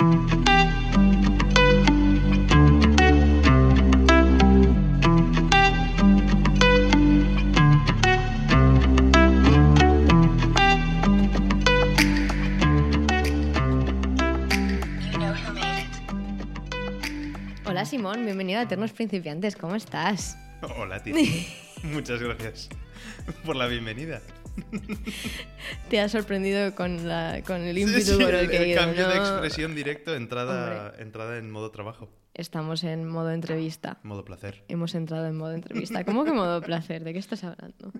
Hola Simón, bienvenido a Eternos Principiantes, ¿cómo estás? Hola, Titi. Muchas gracias por la bienvenida. Te has sorprendido con, la, con el ímpetu sí, por el que he el ido, cambio de ¿no? expresión directo, entrada, entrada en modo trabajo, Estamos en modo entrevista. modo placer. Hemos entrado en modo entrevista. ¿Cómo que modo placer? ¿De qué estás hablando?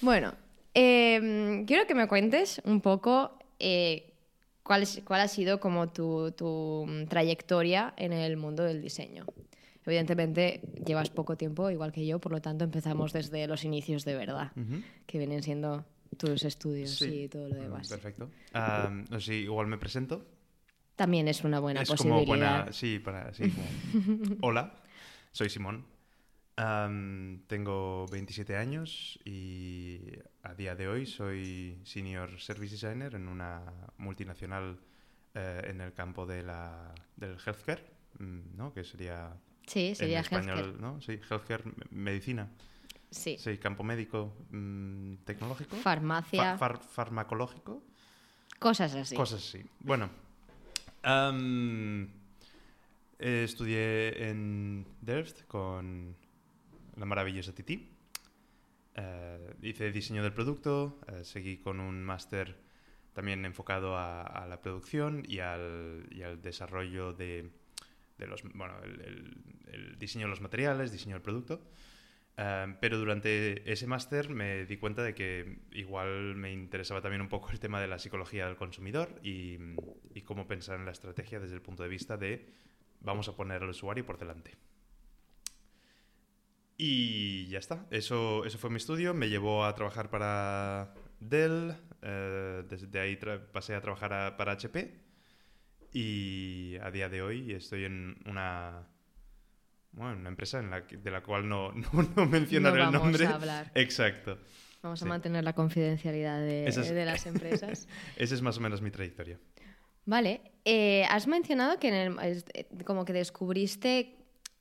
Bueno, eh, quiero que me cuentes un poco eh, cuál, es- cuál ha sido como tu, tu, trayectoria en el mundo del diseño. Evidentemente llevas poco tiempo, igual que yo, por lo tanto empezamos desde los inicios de verdad, que vienen siendo tus estudios Sí. y todo lo demás. Perfecto. Ah, no sé, igual me presento. También es una buena es posibilidad. como buena. Sí, para. Sí, como- Hola, soy Simón. Tengo 27 años y a día de hoy soy Senior Service Designer en una multinacional eh, en el campo de la, del healthcare, mm, ¿no? Que sería. Sí, sería en español, healthcare. ¿no? Sí, healthcare, me- medicina. Sí. Sí, campo médico mm, tecnológico. Farmacia, Fa- far- farmacológico. cosas así. Cosas así. Bueno, eh, estudié en Delft con la maravillosa Titi. Eh, hice diseño del producto, eh, seguí con un máster también enfocado a, a la producción y al, y al desarrollo de, de los, bueno, el, el- diseño de los materiales, diseño del producto. Um, pero durante ese máster me di cuenta de que igual me interesaba también un poco el tema de la psicología del consumidor y, y cómo pensar en la estrategia desde el punto de vista de vamos a poner al usuario por delante. Y ya está, eso, eso fue mi estudio, me llevó a trabajar para Dell, eh, desde ahí pasé a trabajar para HP y a día de hoy estoy en una, bueno, una empresa en la que- de la cual no, no, no mencionaré no el vamos nombre. a hablar. Exacto. Vamos a mantener la confidencialidad de, Esa es- de las empresas. Esa es más o menos mi trayectoria. Vale, eh, has mencionado que en el- como que descubriste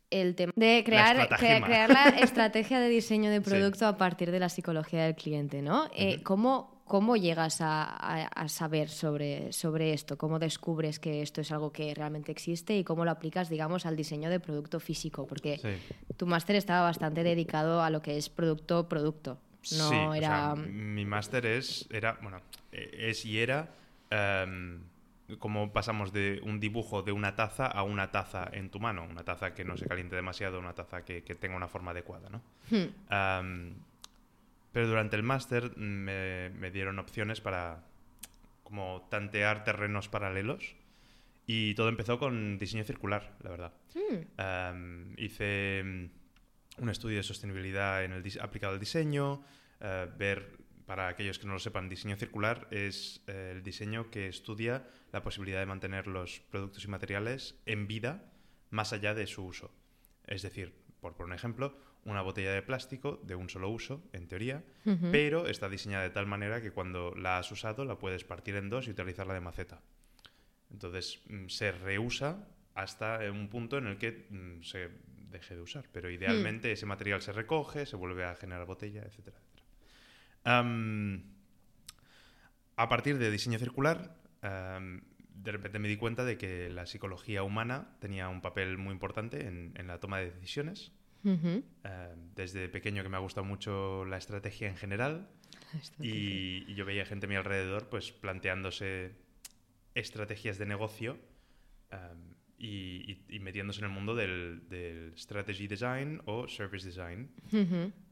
el tema de crear, crea- crear la estrategia de diseño de Sí. producto a partir de la psicología del cliente, ¿no? Eh. ¿cómo, cómo llegas a, a- a saber sobre, sobre esto? ¿Cómo descubres que esto es algo que realmente existe y cómo lo aplicas, digamos, al diseño de producto físico? Porque Sí. tu máster estaba bastante dedicado a lo que es producto-producto. No Sí, o era... sea, mi máster es, era, bueno, eh, es y era em, como pasamos de un dibujo de una taza a una taza en tu mano, una taza que no se caliente demasiado, una taza que, que tenga una forma adecuada, ¿no? Hmm. Am, pero durante el máster me, me dieron opciones para como tantear terrenos paralelos y todo empezó con diseño circular, la verdad. Hmm. Am, hice mm, un estudio de sostenibilidad en el aplicado al diseño, eh, ver, para aquellos que no lo sepan, diseño circular es eh, el diseño que estudia la posibilidad de mantener los productos y materiales en vida más allá de su uso. Es decir, por poner un ejemplo, una botella de plástico de un solo uso, en teoría, pero está diseñada de tal manera que cuando la has usado la puedes partir en dos y utilizarla de maceta. Entonces mm, se reusa hasta un punto en el que mm, se deje de usar, pero idealmente ese material se recoge, se vuelve a generar botella, etcétera, etcétera. A partir de diseño circular, de repente me di cuenta de que la psicología humana tenía un papel muy importante en, en la toma de decisiones. Eh, desde pequeño que me ha gustado mucho la estrategia en general y, y yo veía gente a mi alrededor pues planteándose estrategias de negocio eh, y, metiéndose en el mundo del, del strategy design o service design.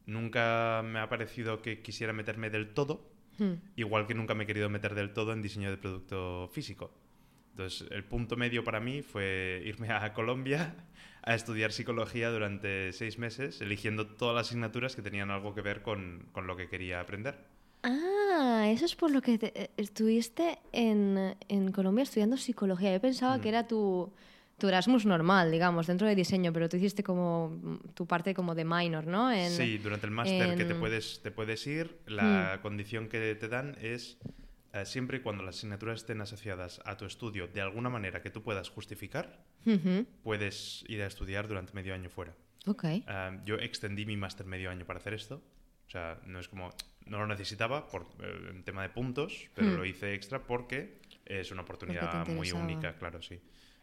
Nunca me ha parecido que quisiera meterme del todo, Hmm. igual que nunca me he querido meter del todo en diseño de producto físico. Entonces, el punto medio para mí fue irme a Colombia a estudiar psicología durante seis meses, eligiendo todas las asignaturas que tenían algo que ver con, con lo que quería aprender. Ah, eso es por lo que te- eh, estuviste en, en Colombia estudiando psicología. Yo pensaba Mm. que era tu, tu Erasmus normal, digamos, dentro de diseño, pero tú hiciste como mm, tu parte como de minor, ¿no? En- sí, durante el máster que te en- puedes, te puedes ir, la condición que te dan es eh, siempre y cuando las asignaturas estén asociadas a tu estudio de alguna manera que tú puedas justificar, puedes ir a estudiar durante medio año fuera. Ok. Eh, yo extendí mi máster medio año para hacer esto. O sea, no es como... No lo necesitaba por eh, tema de puntos, pero Hmm. lo hice extra porque es una oportunidad muy única, claro, sí.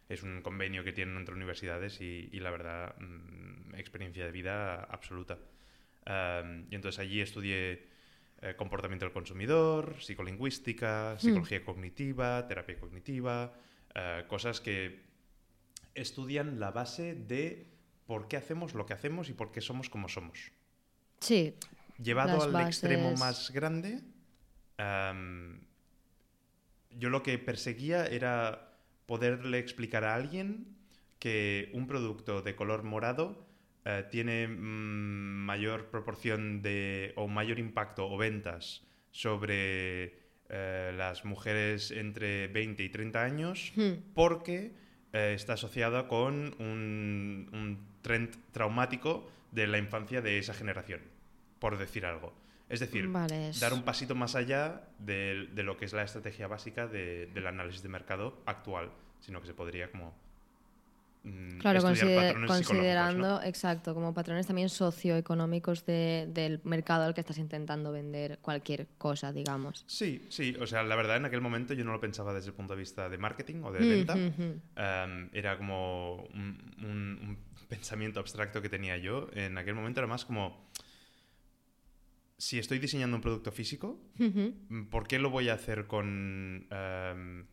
Es un convenio que tienen entre universidades y, y la verdad, mm, experiencia de vida absoluta. Um, y entonces allí estudié eh, comportamiento del consumidor, psicolingüística, psicología cognitiva, terapia cognitiva, eh, cosas que estudian la base de por qué hacemos lo que hacemos y por qué somos como somos. Sí. Llevado Las al extremo más grande, am, yo lo que perseguía era poderle explicar a alguien que un producto de color morado eh, tiene mm, mayor proporción de o mayor impacto o ventas sobre eh, las mujeres entre 20 y 30 años Hmm. porque eh, está asociada con un, un trend traumático de la infancia de esa generación, por decir algo. Es decir, Vale, es- dar un pasito más allá de, de lo que es la estrategia básica de- del análisis de mercado actual, sino que se podría como Claro, consider- patrones psicológicos, considerando, ¿no? exacto, como patrones también socioeconómicos de- del mercado al que estás intentando vender cualquier cosa, digamos. Sí, sí, o sea, la verdad en aquel momento yo no lo pensaba desde el punto de vista de marketing o de Mm, venta. mm, mm. Um, era como un, un- un pensamiento abstracto que tenía yo. En aquel momento era más como, si estoy diseñando un producto físico. ¿por qué lo voy a hacer con... um,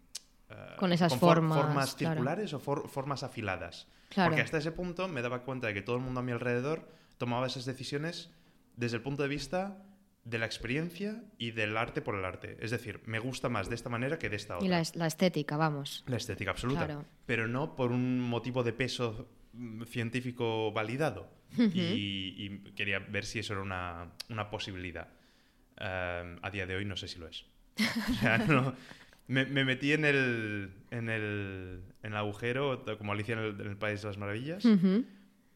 uh, Con esas for- formas, formas claro. circulares o for- formas afiladas? Claro. Porque hasta ese punto me daba cuenta de que todo el mundo a mi alrededor tomaba esas decisiones desde el punto de vista de la experiencia y del arte por el arte. Es decir, me gusta más de esta manera que de esta otra. Y la, es- la estética, vamos. La estética absoluta. Claro. Pero no por un motivo de peso mm, científico validado. y, y quería ver si eso era una, una posibilidad. Um, a día de hoy no sé si lo es. O sea, no- me, me metí en el, en el, en el agujero, como Alicia en el, en el País de las Maravillas,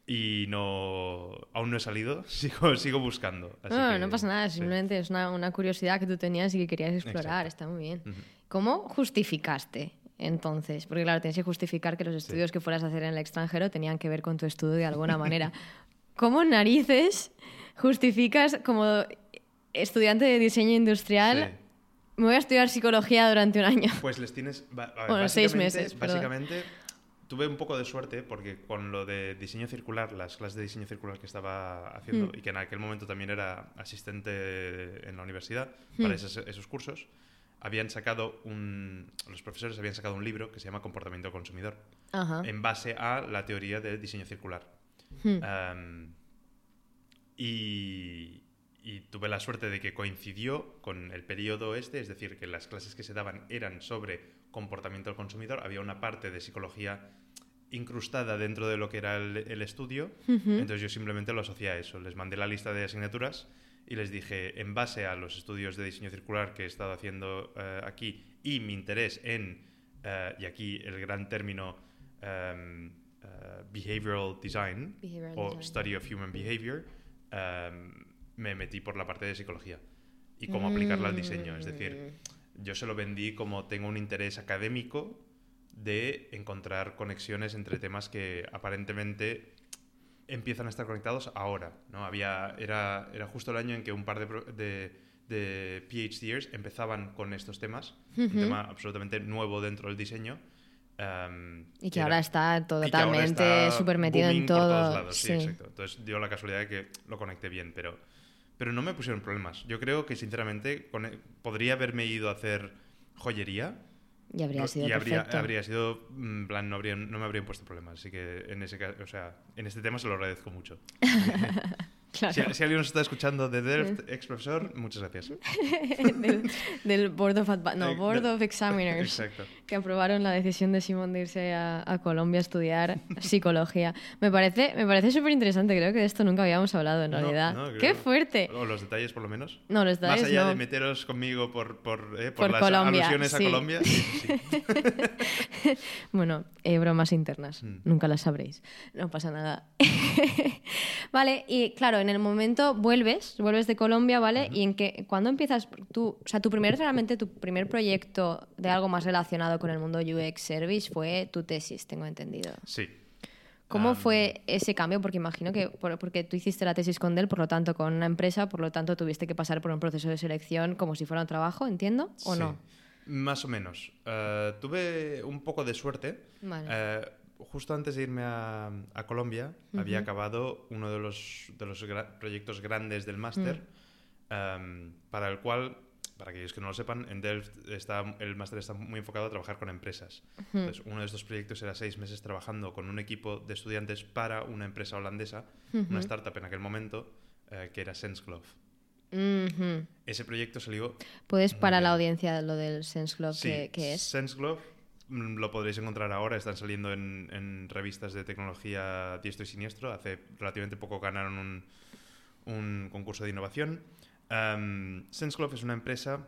y no aún no he salido. Sigo, sigo buscando. así No, que- no pasa nada, sí. simplemente es una, una curiosidad que tú tenías y que querías explorar, Exacto. está muy bien. ¿Cómo justificaste entonces? Porque claro, tienes que justificar que los estudios que fueras a hacer en el extranjero tenían que ver con tu estudio de alguna manera. ¿Cómo narices justificas como estudiante de diseño industrial? Sí. Me voy a estudiar psicología durante un año. Pues les tienes. a ver, Bueno, seis básicamente- meses, perdón. Básicamente, tuve un poco de suerte porque con lo de diseño circular, las clases de diseño circular que estaba haciendo Hmm. y que en aquel momento también era asistente en la universidad para Hmm. esos, esos cursos, habían sacado un. Los profesores habían sacado un libro que se llama Comportamiento Consumidor Ajá. en base a la teoría del diseño circular. Hmm. Um, y, y tuve la suerte de que coincidió con el periodo este, es decir, que las clases que se daban eran sobre comportamiento del consumidor, había una parte de psicología incrustada dentro de lo que era el, el estudio, entonces yo simplemente lo asocié a eso, les mandé la lista de asignaturas y les dije, en base a los estudios de diseño circular que he estado haciendo eh, aquí y mi interés en, eh, y aquí el gran término, em, eh, behavioral design, Behavioral o. Study of Human Behavior, em, me metí por la parte de psicología y cómo aplicarla al diseño. Es decir, yo se lo vendí como tengo un interés académico de encontrar conexiones entre temas que aparentemente empiezan a estar conectados ahora. ¿no? Había, era, era justo el año en que un par de, de, de PhDers empezaban con estos temas, un tema absolutamente nuevo dentro del diseño. em, Y que era- está y que ahora totalmente está súper metido en por todo. todos lados, sí, sí. exacto. Entonces dio la casualidad de que lo conecté bien, pero, pero no me pusieron problemas. Yo creo que, sinceramente, con- e, podría haberme ido a hacer joyería Y habría sido y habría, perfecto. habría sido, en plan, no, habría, no me habrían puesto problemas. Así que en ese caso, o sea, en este tema se lo agradezco mucho. Claro. Si, si alguien nos está escuchando de Delft, ex profesor, muchas gracias. del, del Board of Advi- no, Board of Examiners. Exacto. Que aprobaron la decisión de Simón de irse a, a Colombia a estudiar psicología. Me parece, me parece súper interesante, creo que de esto nunca habíamos hablado en realidad. no, ¡Qué fuerte! O los detalles, por lo menos. No, los detalles Más allá no. de meteros conmigo por, por, eh, por Por las Colombia, alusiones sí. a Colombia. sí, sí, sí. Bueno, eh, bromas internas, Mm. nunca las sabréis, no pasa nada. vale, y claro, en el momento vuelves, vuelves de Colombia, ¿vale? Y en que, ¿cuándo empiezas tú, o sea, tu primer, realmente tu primer proyecto de algo más relacionado con el mundo UX Service fue tu tesis, tengo entendido. Sí. ¿Cómo fue ese cambio? Porque imagino que, por- porque tú hiciste la tesis con Dell, por lo tanto, con una empresa, por lo tanto, tuviste que pasar por un proceso de selección como si fuera un trabajo, ¿entiendo? ¿O sí. no? Más o menos. Eh, tuve un poco de suerte. Vale. Eh, justo antes de irme a, a Colombia, había acabado uno de los, de los gra- proyectos grandes del máster, Mm. em, para el cual, para aquellos que no lo sepan, en Delft está, el máster está muy enfocado a trabajar con empresas. Entonces, uno de estos proyectos era seis meses trabajando con un equipo de estudiantes para una empresa holandesa, una startup en aquel momento, eh, que era SenseGlove. Ujú. Ese proyecto salió ¿Puedes para bien. la audiencia lo del Sense Club Sí, que, que es? SenseGlove mm, lo podréis encontrar ahora, están saliendo en, en revistas de tecnología diestro y siniestro. Hace relativamente poco ganaron un, un concurso de innovación. Um, SenseGlove es una empresa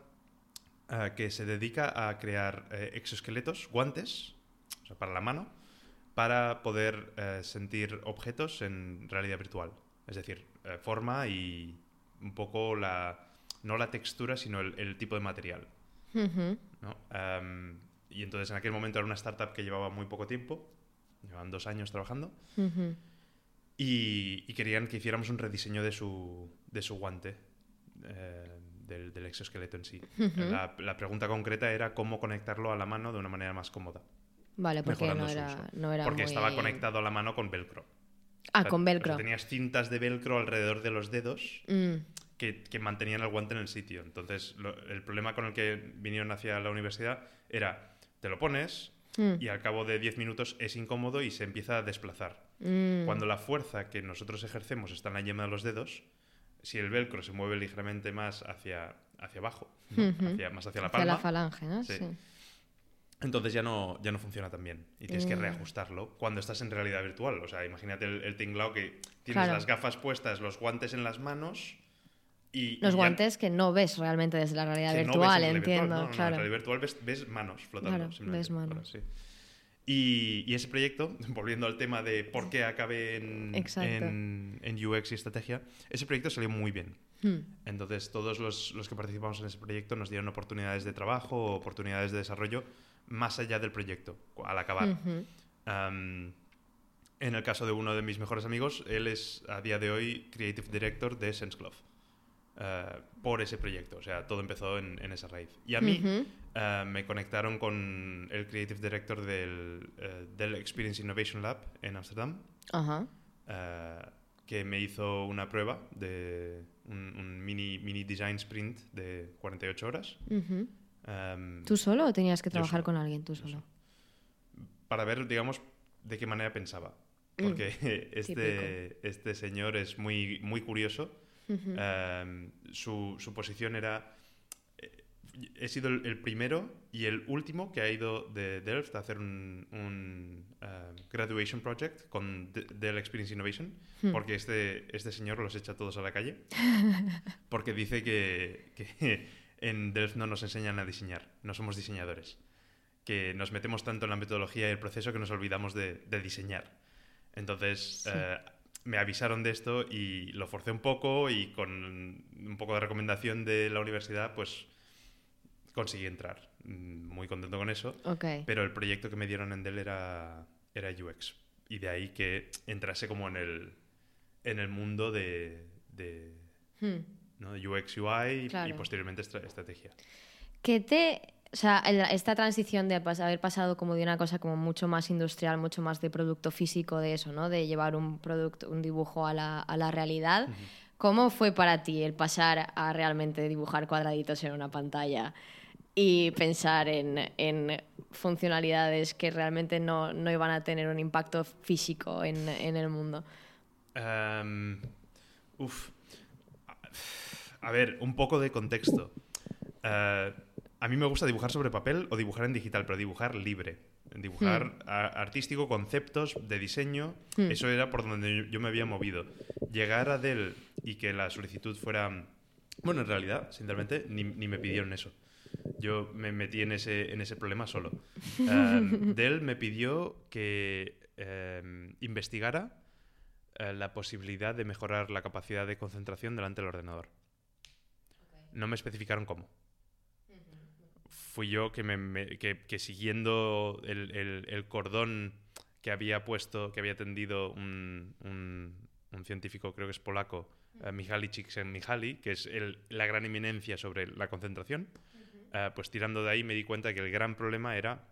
ah, que se dedica a crear eh, exoesqueletos, guantes, o sea, para la mano, para poder eh, sentir objetos en realidad virtual. Es decir, eh, forma y un poco la, no la textura, sino el- el tipo de material. Am, y entonces en aquel momento era una startup que llevaba muy poco tiempo, llevaban dos años trabajando, y, y querían que hiciéramos un rediseño de su, de su guante, eh, del, del exoesqueleto en sí. la, la pregunta concreta era cómo conectarlo a la mano de una manera más cómoda, Vale, porque no era, no era porque muy- estaba conectado a la mano con velcro. Ah, O sea, con o sea, velcro. tenías cintas de velcro alrededor de los dedos Mm, que, que mantenían el guante en el sitio. Entonces, lo- el problema con el que vinieron hacia la universidad era, te lo pones mm, y al cabo de 10 minutos es incómodo y se empieza a desplazar. mm. Cuando la fuerza que nosotros ejercemos está en la yema de los dedos, si el velcro se mueve ligeramente más hacia, hacia abajo, ¿no? Ujú. hacia, más hacia la Hacia palma, la falange, ¿no? Sí. Sí. entonces ya no, ya no funciona tan bien. Y tienes que Mm. reajustarlo cuando estás en realidad virtual. O sea, imagínate el, el tinglao que tienes Claro. las gafas puestas, los guantes en las manos y... Los y ya- guantes que no ves realmente desde la realidad que no ves virtual, en realidad virtual. entiendo, no, claro. En realidad virtual ves, ves manos flotando. Claro, simplemente, ves manos. sí. Y, y ese proyecto, volviendo al tema de por qué acabé en, en, en UX y estrategia, ese proyecto salió muy bien. Hmm. Entonces, todos los, los que participamos en ese proyecto nos dieron oportunidades de trabajo, oportunidades de desarrollo más allá del proyecto, al acabar. Ujú. Am, en el caso de uno de mis mejores amigos, él es a día de hoy Creative Director de SenseGlove. Eh, por ese proyecto, o sea, todo empezó en, en esa raíz. Y a mí eh, me conectaron con el Creative Director del, eh, del Experience Innovation Lab en Ámsterdam, Ajá. eh, que me hizo una prueba de un, un mini, mini design sprint de 48 horas. Em, ¿Tú solo o tenías que trabajar solo, con alguien tú solo? para ver, digamos, de qué manera pensaba. Mm. Porque este, este señor es muy, muy curioso. Um, su, su posición era... eh, He sido el, el primero y el último que ha ido de Delft a hacer un, un, uh, graduation project con De- Dell Experience Innovation, Hmm. porque este, este señor los echa todos a la calle, porque dice que, que en Delft no nos enseñan a diseñar, no somos diseñadores, que nos metemos tanto en la metodología y el proceso que nos olvidamos de, de diseñar. Entonces, Sí. eh, me avisaron de esto y lo forcé un poco y con un poco de recomendación de la universidad, pues conseguí entrar. Mm, Muy contento con eso. Pero el proyecto que me dieron en Dell era, era UX. Y de ahí que entrase como en el, en el mundo de, de Hmm. ¿no? UX, UI y posteriormente estra- estrategia. ¿Qué te... O sea, esta transición de haber pasado como de una cosa como mucho más industrial, mucho más de producto físico, de eso, ¿no? De llevar un producto, un dibujo a la, a la realidad. ¿Cómo fue para ti el pasar a realmente dibujar cuadraditos en una pantalla y pensar en, en funcionalidades que realmente no, no iban a tener un impacto físico en, en el mundo? Em, uf. A ver, un poco de contexto. Eh, a mí me gusta dibujar sobre papel o dibujar en digital, pero dibujar libre. Dibujar a- artístico, conceptos de diseño, Hmm. eso era por donde yo, me había movido. Llegar a Dell y que la solicitud fuera... Bueno, en realidad, sinceramente, ni, ni me pidieron eso. Yo me metí en ese, en ese problema solo. Um, Dell me pidió que em, investigara eh, la posibilidad de mejorar la capacidad de concentración delante del ordenador. No me especificaron cómo. Fui yo que, me, me- que, que siguiendo el, el- el cordón que había puesto, que había tendido un, un- un científico, creo que es polaco, eh, Mihaly Csikszentmihalyi, que es el- la gran eminencia sobre la concentración, eh, pues tirando de ahí me di cuenta que el gran problema era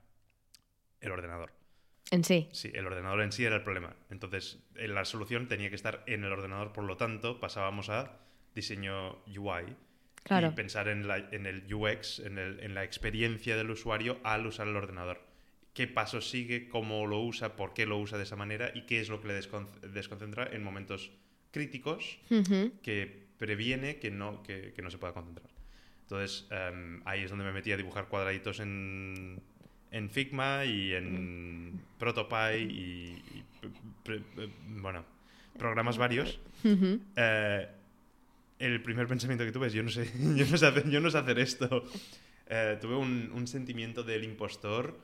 el ordenador. En sí. Sí, el ordenador en sí era el problema. Entonces, eh, la solución tenía que estar en el ordenador, por lo tanto, pasábamos a diseño UI Claro. y pensar en, la- en el UX, en, el- en la experiencia del usuario al usar el ordenador. ¿Qué pasos sigue? ¿Cómo lo usa? ¿Por qué lo usa de esa manera? ¿Y qué es lo que le descon- desconcentra en momentos críticos que previene que no, que, que no se pueda concentrar. Entonces, em, ahí es donde me metí a dibujar cuadraditos en, en Figma y en ProtoPie y, y pre- pre- bueno, programas varios. Eh, el primer pensamiento que tuve es, yo no sé, yo no sé, hacer, yo no sé hacer esto. Eh, tuve un, un sentimiento del impostor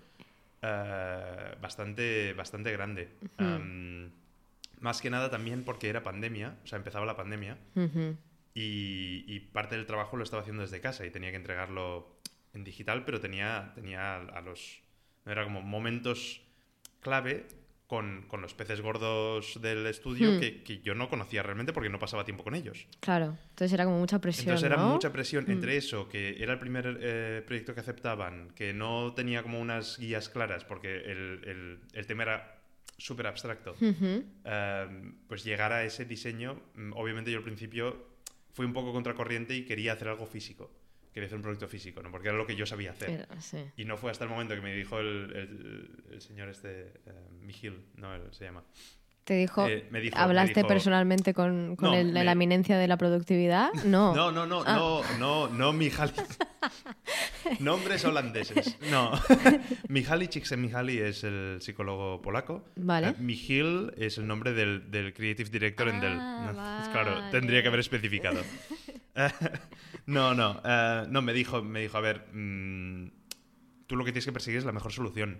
eh, bastante, bastante grande. Am, más que nada también porque era pandemia, o sea, empezaba la pandemia Ujú. y, y parte del trabajo lo estaba haciendo desde casa y tenía que entregarlo en digital, pero tenía, tenía a los... Era como momentos clave con, con los peces gordos del estudio Hmm. que, que yo no conocía realmente porque no pasaba tiempo con ellos. Claro. Entonces era como mucha presión. Entonces era ¿no? mucha presión Mm. entre eso, que era el primer eh, proyecto que aceptaban, que no tenía como unas guías claras porque el, el- el tema era súper abstracto. Um, pues llegar a ese diseño, mm, obviamente yo al principio fui un poco contracorriente y quería hacer algo físico. Quería hacer un producto físico, ¿no? Porque era lo que yo sabía hacer. Pero, sí. Y no fue hasta el momento que me dijo el, el- el señor este, eh, Mijil, no, él se llama. Te dijo, Eh, me dijo- me ¿hablaste dijo- personalmente con, con No, el de la me- eminencia de la productividad? No. No, no, no, Ah. no, no, no Mihaly. Nombres holandeses. No. Mihaly Csikszentmihalyi es el psicólogo polaco. Vale. Eh, Michiel es el nombre del, del creative director en Dell. Ah, Claro, tendría que haber especificado. No, no, eh, no, me dijo, me dijo, a ver, mm, tú lo que tienes que perseguir es la mejor solución.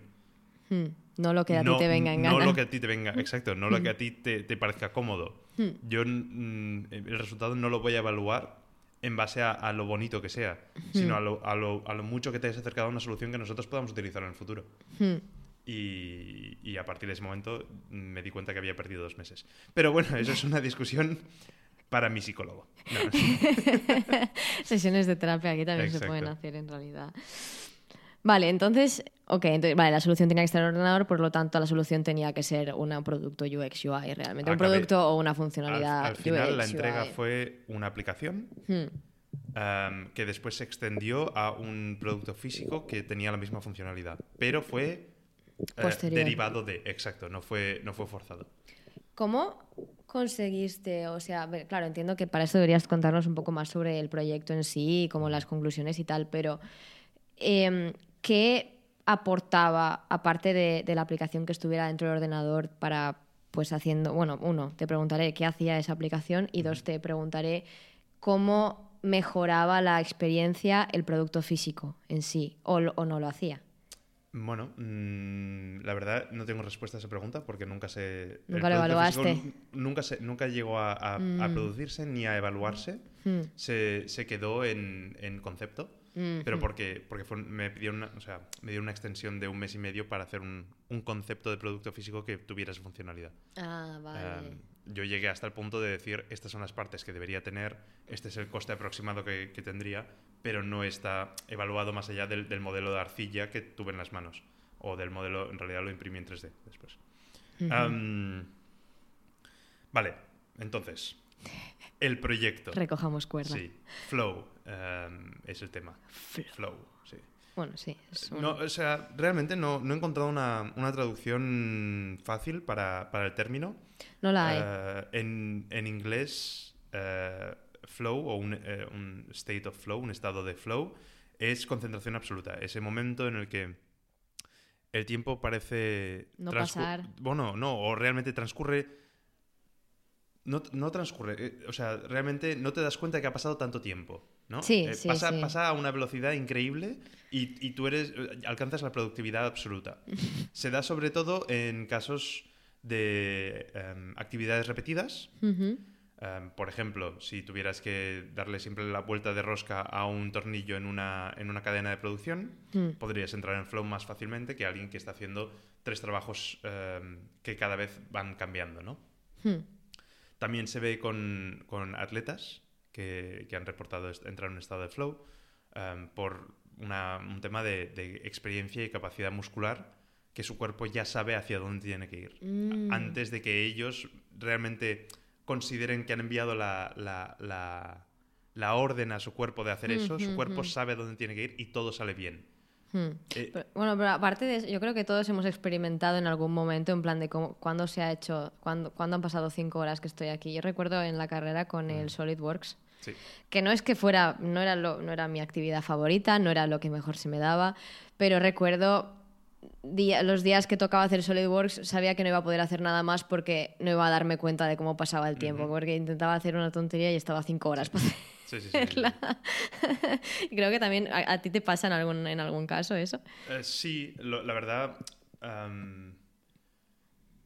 Hmm. No lo que a no, ti te venga en No gana. lo que a ti te venga, exacto, no lo que a ti te, te parezca cómodo. Hmm. Yo mm, el resultado no lo voy a evaluar en base a, a lo bonito que sea, sino a lo, a, lo, a lo mucho que te hayas acercado a una solución que nosotros podamos utilizar en el futuro. Hmm. Y, y a partir de ese momento me di cuenta que había perdido dos meses. Pero bueno, eso es una discusión para mi psicólogo. No, Sesiones de terapia aquí también se pueden hacer en realidad. Vale, entonces, ok, entonces, vale, la solución tenía que estar en el ordenador, por lo tanto la solución tenía que ser un producto UX UI realmente, un Acabé- producto o una al, funcionalidad al final UX la entrega UI. fue una aplicación Hmm. um, que después se extendió a un producto físico que tenía la misma funcionalidad, pero fue eh, derivado de, exacto, no fue, no fue forzado. ¿Cómo conseguiste, o sea, claro, entiendo que para eso deberías contarnos un poco más sobre el proyecto en sí, como las conclusiones y tal, pero em, ¿qué aportaba, aparte de, de la aplicación que estuviera dentro del ordenador para, pues haciendo, bueno, uno, te preguntaré qué hacía esa aplicación y dos, te preguntaré cómo mejoraba la experiencia el producto físico en sí, o no lo hacía. Bueno, mm, la verdad no tengo respuesta a esa pregunta porque nunca se... Nunca lo evaluaste. nu- Nunca, se, nunca llegó a, a- a Mm. producirse ni a evaluarse. Hmm. Se, se quedó en, en concepto, Mm, pero mm. porque, porque fue- me, pidieron una, o sea, me dieron una extensión de un mes y medio para hacer un, un concepto de producto físico que tuviera esa funcionalidad. Ah, vale. Um, yo llegué hasta el punto de decir, estas son las partes que debería tener, este es el coste aproximado que, que tendría, pero no está evaluado más allá del, del modelo de arcilla que tuve en las manos. O del modelo, en realidad lo imprimí en 3D después. Um, vale, entonces, el proyecto. Recojamos cuerda. Sí, Flow um, es el tema. Flow. Bueno, sí. es un- No, o sea, realmente no, no he encontrado una, una traducción fácil para, para el término. No la hay. Eh, en, en inglés, eh, flow o un, eh, un state of flow, un estado de flow, es concentración absoluta. Ese momento en el que el tiempo parece... No pasar. Bueno, no, o realmente transcurre... No, no transcurre, eh, o sea, realmente no te das cuenta de que ha pasado tanto tiempo, ¿no? Sí, Eh, sí, pasa, sí. pasa a una velocidad increíble y, y tú eres, alcanzas la productividad absoluta. Se da sobre todo en casos de em, actividades repetidas. Um, por ejemplo, si tuvieras que darle siempre la vuelta de rosca a un tornillo en una, en una cadena de producción, Mm. podrías entrar en flow más fácilmente que alguien que está haciendo tres trabajos um, que cada vez van cambiando, ¿no? Hmm. También se ve con, con atletas que, que han reportado entrar en un estado de flow um, por una- un tema de, de experiencia y capacidad muscular que su cuerpo ya sabe hacia dónde tiene que ir Mm. antes de que ellos realmente consideren que han enviado la, la- la- la orden a su cuerpo de hacer eso, su cuerpo sabe dónde tiene que ir y todo sale bien. Hmm. Eh, Pero- bueno, pero aparte de eso, yo creo que todos hemos experimentado en algún momento en plan de cómo, cuándo se ha hecho, cuándo, cuándo han pasado cinco horas que estoy aquí. Yo recuerdo en la carrera con el SolidWorks, sí. que no es que fuera, no era, lo, no era mi actividad favorita, no era lo que mejor se me daba, pero recuerdo día- los días que tocaba hacer SolidWorks sabía que no iba a poder hacer nada más porque no iba a darme cuenta de cómo pasaba el tiempo, porque intentaba hacer una tontería y estaba cinco horas Sí, sí, sí, sí. Y Creo que también a, a ti te pasa en algún, en algún caso eso. Eh, sí, lo- la verdad. am,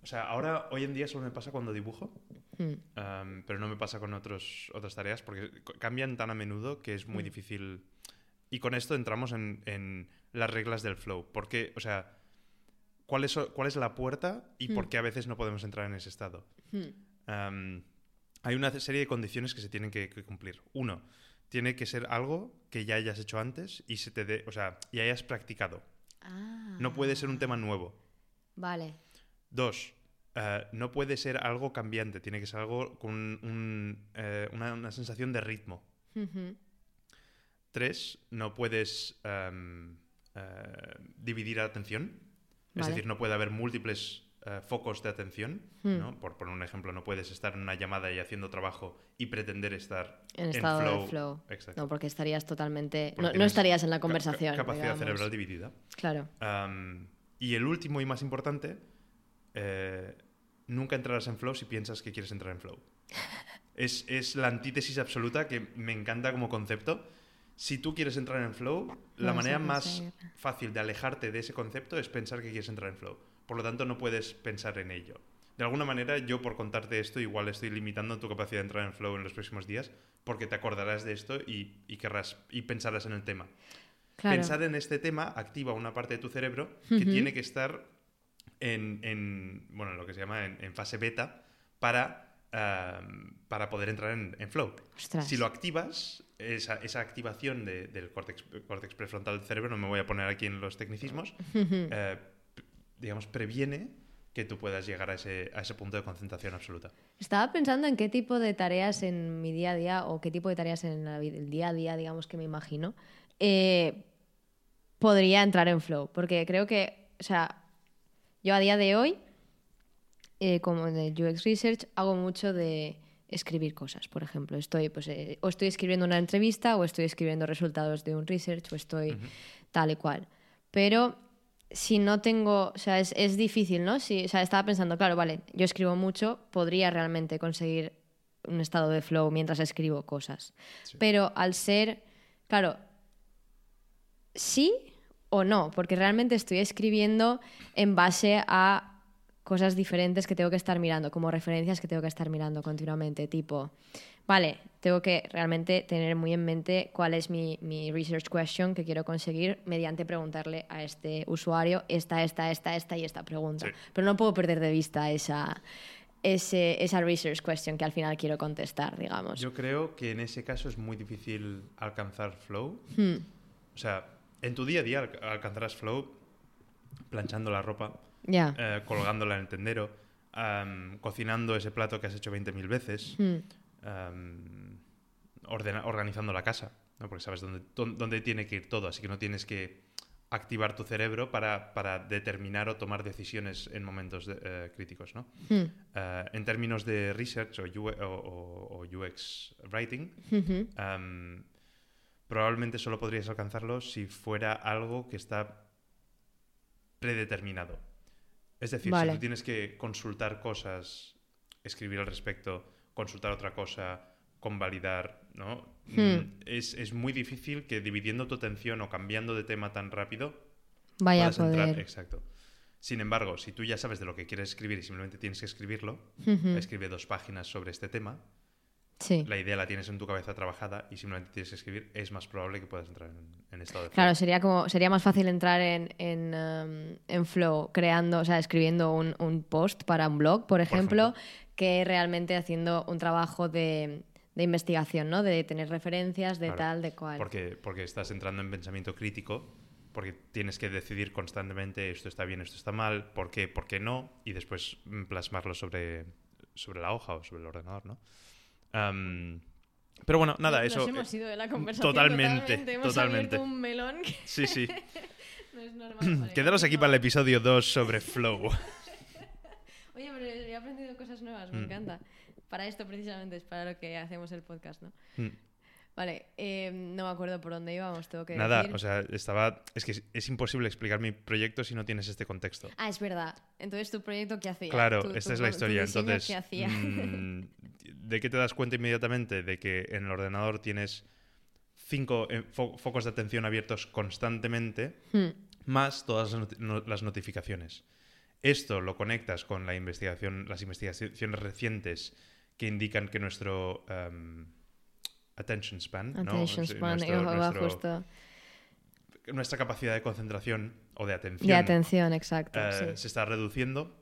o sea, ahora, hoy en día solo me pasa cuando dibujo, Hmm. am, pero no me pasa con otros, otras tareas porque cambian tan a menudo que es muy Mm. difícil. Y con esto entramos en, en las reglas del flow. Porque, o sea, ¿cuál es, cuál es la puerta y por Mm. qué a veces no podemos entrar en ese estado? Hmm. Hay una serie de condiciones que se tienen que, que cumplir. Uno, tiene que ser algo que ya hayas hecho antes y se te dé, o sea, y hayas practicado. No puede ser un tema nuevo. Vale. Dos, eh, no puede ser algo cambiante, tiene que ser algo con un, eh, una, una sensación de ritmo. Tres, no puedes em, eh, dividir la atención. Es decir, no puede haber múltiples eh, focos de atención. Hmm. ¿no? Por poner un ejemplo, no puedes estar en una llamada y haciendo trabajo y pretender estar En en estado flow. de flow. Exacto. No, porque estarías totalmente... Porque No, no estarías en la ca- conversación. capacidad digamos. cerebral dividida. Claro. Y el último y más importante, eh, nunca entrarás en flow si piensas que quieres entrar en flow. Es, es la antítesis absoluta que me encanta como concepto. Si tú quieres entrar en flow, la manera más fácil de alejarte de ese concepto es pensar que quieres entrar en flow. Por lo tanto, no puedes pensar en ello. De alguna manera, yo por contarte esto, igual estoy limitando tu capacidad de entrar en flow en los próximos días, porque te acordarás de esto y, y querrás y pensarás en el tema. Claro. Pensar en este tema activa una parte de tu cerebro que tiene que estar en, en, bueno, lo que se llama en, en fase beta para, para poder entrar en, en flow. Ostras. Si lo activas, esa, esa activación de- del córtex, córtex prefrontal del cerebro, no me voy a poner aquí en los tecnicismos, digamos, previene que tú puedas llegar a ese, a ese punto de concentración absoluta. Estaba pensando en qué tipo de tareas en mi día a día o qué tipo de tareas en el día a día, digamos que me imagino, eh, podría entrar en flow. Porque creo que, o sea, yo a día de hoy, eh, como en el UX Research, hago mucho de escribir cosas, por ejemplo. Estoy, pues, eh, o estoy escribiendo una entrevista, o estoy escribiendo resultados de un research, o estoy tal y cual. Pero si no tengo, o sea, es, es difícil, ¿no? Si, o sea, estaba pensando, claro, vale, yo escribo mucho, podría realmente conseguir un estado de flow mientras escribo cosas. Sí. Pero al ser, claro, sí o no, porque realmente estoy escribiendo en base a cosas diferentes que tengo que estar mirando, como referencias que tengo que estar mirando continuamente, tipo, vale, tengo que realmente tener muy en mente cuál es mi, mi research question que quiero conseguir mediante preguntarle a este usuario esta, esta, esta, esta y esta pregunta. Sí. Pero no puedo perder de vista esa, ese, esa research question que al final quiero contestar, digamos. Yo creo que en ese caso es muy difícil alcanzar flow. Hmm, O sea, en tu día a día alc- alcanzarás flow planchando la ropa, eh, colgándola en el tendero, cocinando ese plato que has hecho 20.000 veces, Hmm, ordena- organizando la casa, ¿no? porque sabes dónde, tiene que ir todo, así que no tienes que activar tu cerebro para, para determinar o tomar decisiones en momentos de- eh, críticos. ¿no? hmm, Eh, en términos de research o, U- o- o- o UX writing, ujú. Am, probablemente solo podrías alcanzarlo si fuera algo que está predeterminado. Es decir, Vale. si tú tienes que consultar cosas, escribir al respecto, consultar otra cosa, convalidar, ¿no? Hmm. Mm, Es, es muy difícil que dividiendo tu atención o cambiando de tema tan rápido Vaya a puedas entrar. poder. Exacto. Sin embargo, si tú ya sabes de lo que quieres escribir y simplemente tienes que escribirlo, escribe dos páginas sobre este tema, Sí. la idea la tienes en tu cabeza trabajada y simplemente tienes que escribir, es más probable que puedas entrar en, en estado de flow. Claro, sería como sería más fácil entrar en, en, um, en Flow creando, o sea, escribiendo un, un post para un blog, por ejemplo, ejemplo. Que realmente haciendo un trabajo de, de investigación, ¿no? De tener referencias, de Claro, tal, de cual. Porque, porque estás entrando en pensamiento crítico, porque tienes que decidir constantemente esto está bien, esto está mal, por qué, por qué no, y después mm, plasmarlo sobre, sobre la hoja o sobre el ordenador, ¿no? Am, pero bueno, nada, Nos eso... hemos eh, ido de la conversación totalmente, Hemos totalmente. un melón que Sí, sí. no es normal. Quedaros aquí para el episodio 2 sobre flow. Aprendido cosas nuevas, me Mm. encanta. Para esto precisamente es para lo que hacemos el podcast, ¿no? Mm. Vale, eh, no me acuerdo por dónde íbamos, tengo que Nada, decir. o sea, estaba... Es que es, es imposible explicar mi proyecto si no tienes este contexto. Ah, es verdad. Entonces, ¿tu proyecto qué hacía? Claro, Tu- esta tu- es la historia. Entonces, ¿qué hacía? mm, ¿de qué te das cuenta inmediatamente? De que en el ordenador tienes cinco eh, fo- focos de atención abiertos constantemente, Hmm, más todas las notificaciones. Esto lo conectas con la investigación, las investigaciones recientes que indican que nuestro em, attention span. Attention span, nuestro- iba nuestro- justo. nuestra capacidad de concentración o de atención, De atención, exacto. eh, sí. se está reduciendo.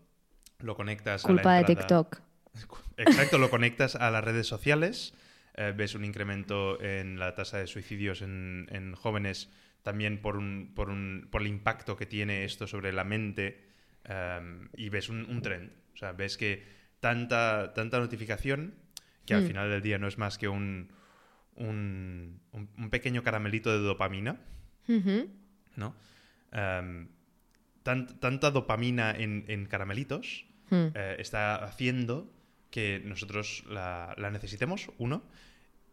Lo conectas a Culpa la de entrada- TikTok. Exacto, lo conectas a las redes sociales, eh, ves un incremento en la tasa de suicidios en, en jóvenes, también por, un, por, un, por el impacto que tiene esto sobre la mente, em, y ves un, un trend. O sea, ves que tanta, tanta notificación, que al Mm. final del día no es más que un, un, un- pequeño caramelito de dopamina. ¿no? Em, tan- tanta dopamina en, en caramelitos Hmm. eh, está haciendo que nosotros la, la necesitemos, uno,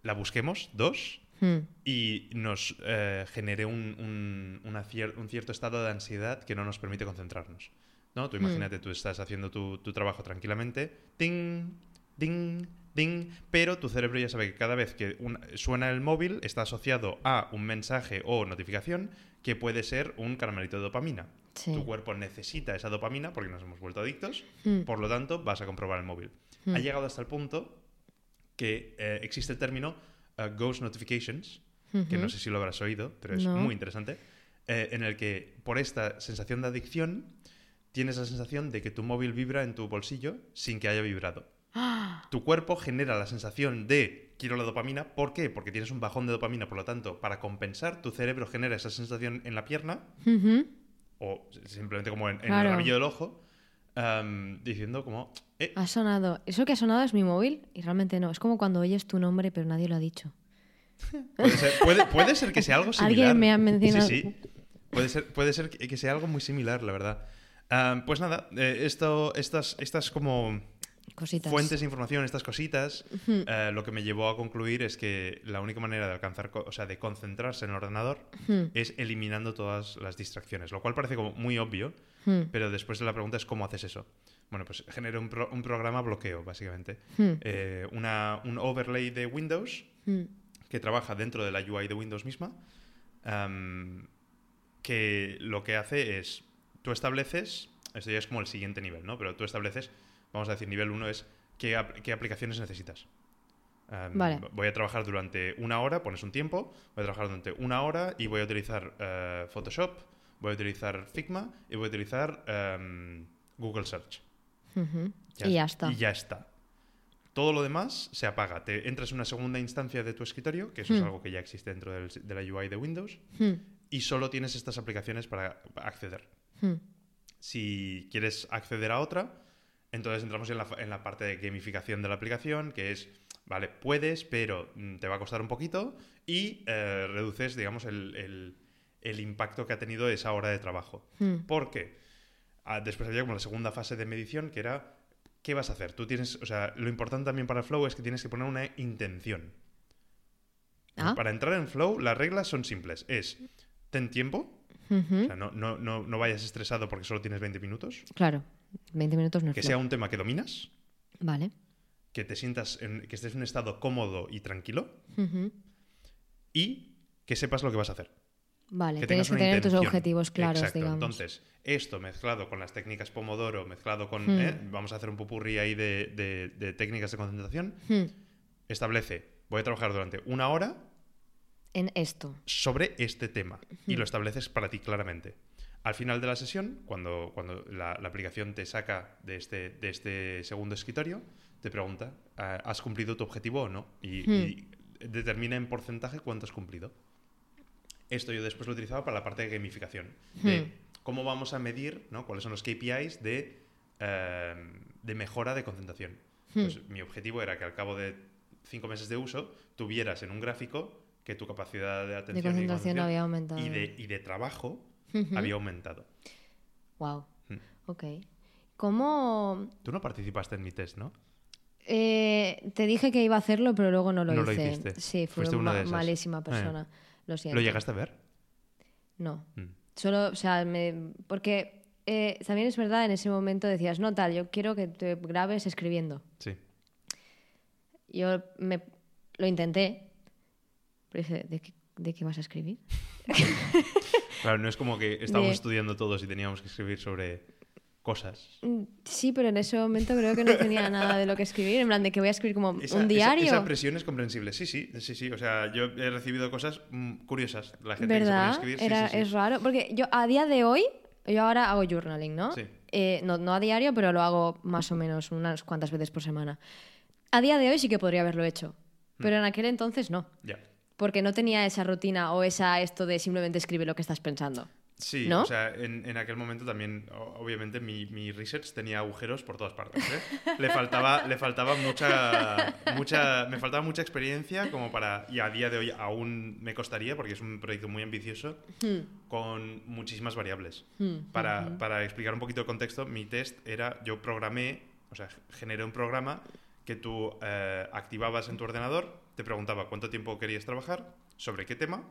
la busquemos, dos, Hmm. y nos eh, genere un, un- una cier- un cierto estado de ansiedad que no nos permite concentrarnos. ¿No? Tú Mm. imagínate, tú estás haciendo tu, tu trabajo tranquilamente, ding, ding, ding, pero tu cerebro ya sabe que cada vez que un- suena el móvil está asociado a un mensaje o notificación que puede ser un caramelito de dopamina. Sí. Tu cuerpo necesita esa dopamina porque nos hemos vuelto adictos, Hmm. por lo tanto vas a comprobar el móvil. Hmm. Ha llegado hasta el punto que eh, existe el término uh, ghost notifications, que no sé si lo habrás oído, pero es No. muy interesante, eh, en el que por esta sensación de adicción tienes la sensación de que tu móvil vibra en tu bolsillo sin que haya vibrado. ¡Ah! Tu cuerpo genera la sensación de quiero la dopamina. ¿Por qué? Porque tienes un bajón de dopamina. Por lo tanto, para compensar, tu cerebro genera esa sensación en la pierna o simplemente como en, en Claro. el rabillo del ojo, diciendo como... "Eh, Ha sonado. Eso que ha sonado es mi móvil y realmente no. Es como cuando oyes tu nombre pero nadie lo ha dicho. Puede ser, puede, puede ser que sea algo similar. Alguien me ha mencionado- Sí, sí. Puede ser, puede ser que sea algo muy similar, la verdad. Am, pues nada, eh, esto, estas, estas como Cositas. fuentes de información, estas cositas, eh, lo que me llevó a concluir es que la única manera de alcanzar, o sea, de concentrarse en el ordenador es eliminando todas las distracciones, lo cual parece como muy obvio, pero después la pregunta es cómo haces eso. Bueno, pues genera un, pro- un programa bloqueo, básicamente. Eh, una, un overlay de Windows que trabaja dentro de la UI de Windows misma, que lo que hace es, tú estableces, esto ya es como el siguiente nivel, ¿no? Pero tú estableces, vamos a decir, nivel 1 es qué, ap- qué aplicaciones necesitas. Am, Vale. Voy a trabajar durante una hora, pones un tiempo, voy a trabajar durante una hora y voy a utilizar eh, Photoshop, voy a utilizar Figma y voy a utilizar em, Google Search. Y ya está. Y ya está. Todo lo demás se apaga. Te entras en una segunda instancia de tu escritorio, que eso es Hmm. algo que ya existe dentro del- de la UI de Windows, Ujú. y solo tienes estas aplicaciones para acceder. Ujú. Si quieres acceder a otra, entonces entramos en la, fa- en la parte de gamificación de la aplicación, que es, vale, puedes, pero mm, te va a costar un poquito, y eh, reduces, digamos, el, el- el impacto que ha tenido esa hora de trabajo. Ujú. ¿Por qué? Ah, después había como la segunda fase de medición, que era, ¿qué vas a hacer? Tú tienes, o sea, lo importante también para Flow es que tienes que poner una intención. Ah. Para entrar en flow, las reglas son simples. Es, ten tiempo, Ujú. o sea, no, no, no, no vayas estresado porque solo tienes 20 minutos. Claro, 20 minutos no es Que sea un tema que dominas, Vale. que te sientas, en, que estés en un estado cómodo y tranquilo y que sepas lo que vas a hacer. Vale, que tienes que tener tus objetivos claros, Exacto. digamos. Entonces, esto mezclado con las técnicas Pomodoro, mezclado con... Hmm. ¿eh? Vamos a hacer un pupurri ahí de, de- de técnicas de concentración. Hmm. Establece, voy a trabajar durante una hora En esto. sobre este tema y lo estableces para ti claramente. Al final de la sesión, cuando, cuando la, la aplicación te saca de este, de este segundo escritorio, te pregunta, "Ah, ¿has cumplido tu objetivo o no? Y, Hmm. y determina en porcentaje cuánto has cumplido. Esto yo después lo utilizaba para la parte de gamificación. De Hmm. cómo vamos a medir, ¿no? cuáles son los KPIs de, eh, de mejora de concentración. Hmm. Pues mi objetivo era que al cabo de cinco meses de uso tuvieras en un gráfico que tu capacidad de atención De y concentración había aumentado. y de, y de trabajo había aumentado. Wow. Hmm. Ok. ¿Cómo...? Tú no participaste en mi test, ¿no? Eh, te dije que iba a hacerlo, pero luego no lo No lo hice. hiciste. Sí, fui Fuiste una ma- malísima Eh. persona. Lo siento. ¿Lo llegaste a ver? No. Mm. Solo, o sea, me... porque eh, también es verdad, en ese momento decías, no, tal, yo quiero que te grabes escribiendo. Sí. Yo me... lo intenté, pero dije, ¿de qué, de qué vas a escribir? Claro, no es como que estábamos De- estudiando todos y teníamos que escribir sobre cosas. Mm, Sí, pero en ese momento creo que no tenía nada de lo que escribir, en plan de que voy a escribir como Esa- un diario. Esa, esa presión es comprensible. Sí, sí, sí, sí. O sea, yo he recibido cosas mm, curiosas. La gente que se ¿Verdad? escribir. sí, Era, sí, sí. Es raro, porque yo a día de hoy, yo ahora hago journaling, ¿no? Sí. Eh, no, no a diario, pero lo hago más o menos unas cuantas veces por semana. A día de hoy sí que podría haberlo hecho, pero en aquel entonces no, Ya. Porque no tenía esa rutina o esa esto de simplemente escribe lo que estás pensando. Sí, ¿No? o sea, en, en aquel momento también, obviamente, mi, mi research tenía agujeros por todas partes. ¿eh? Le faltaba, le faltaba mucha, mucha, me faltaba mucha experiencia como para, y a día de hoy aún me costaría, porque es un proyecto muy ambicioso, con muchísimas variables. Hmm, Para, para explicar un poquito el contexto, mi test era, yo programé, o sea, generé un programa que tú eh, activabas en tu ordenador, te preguntaba cuánto tiempo querías trabajar, sobre qué tema,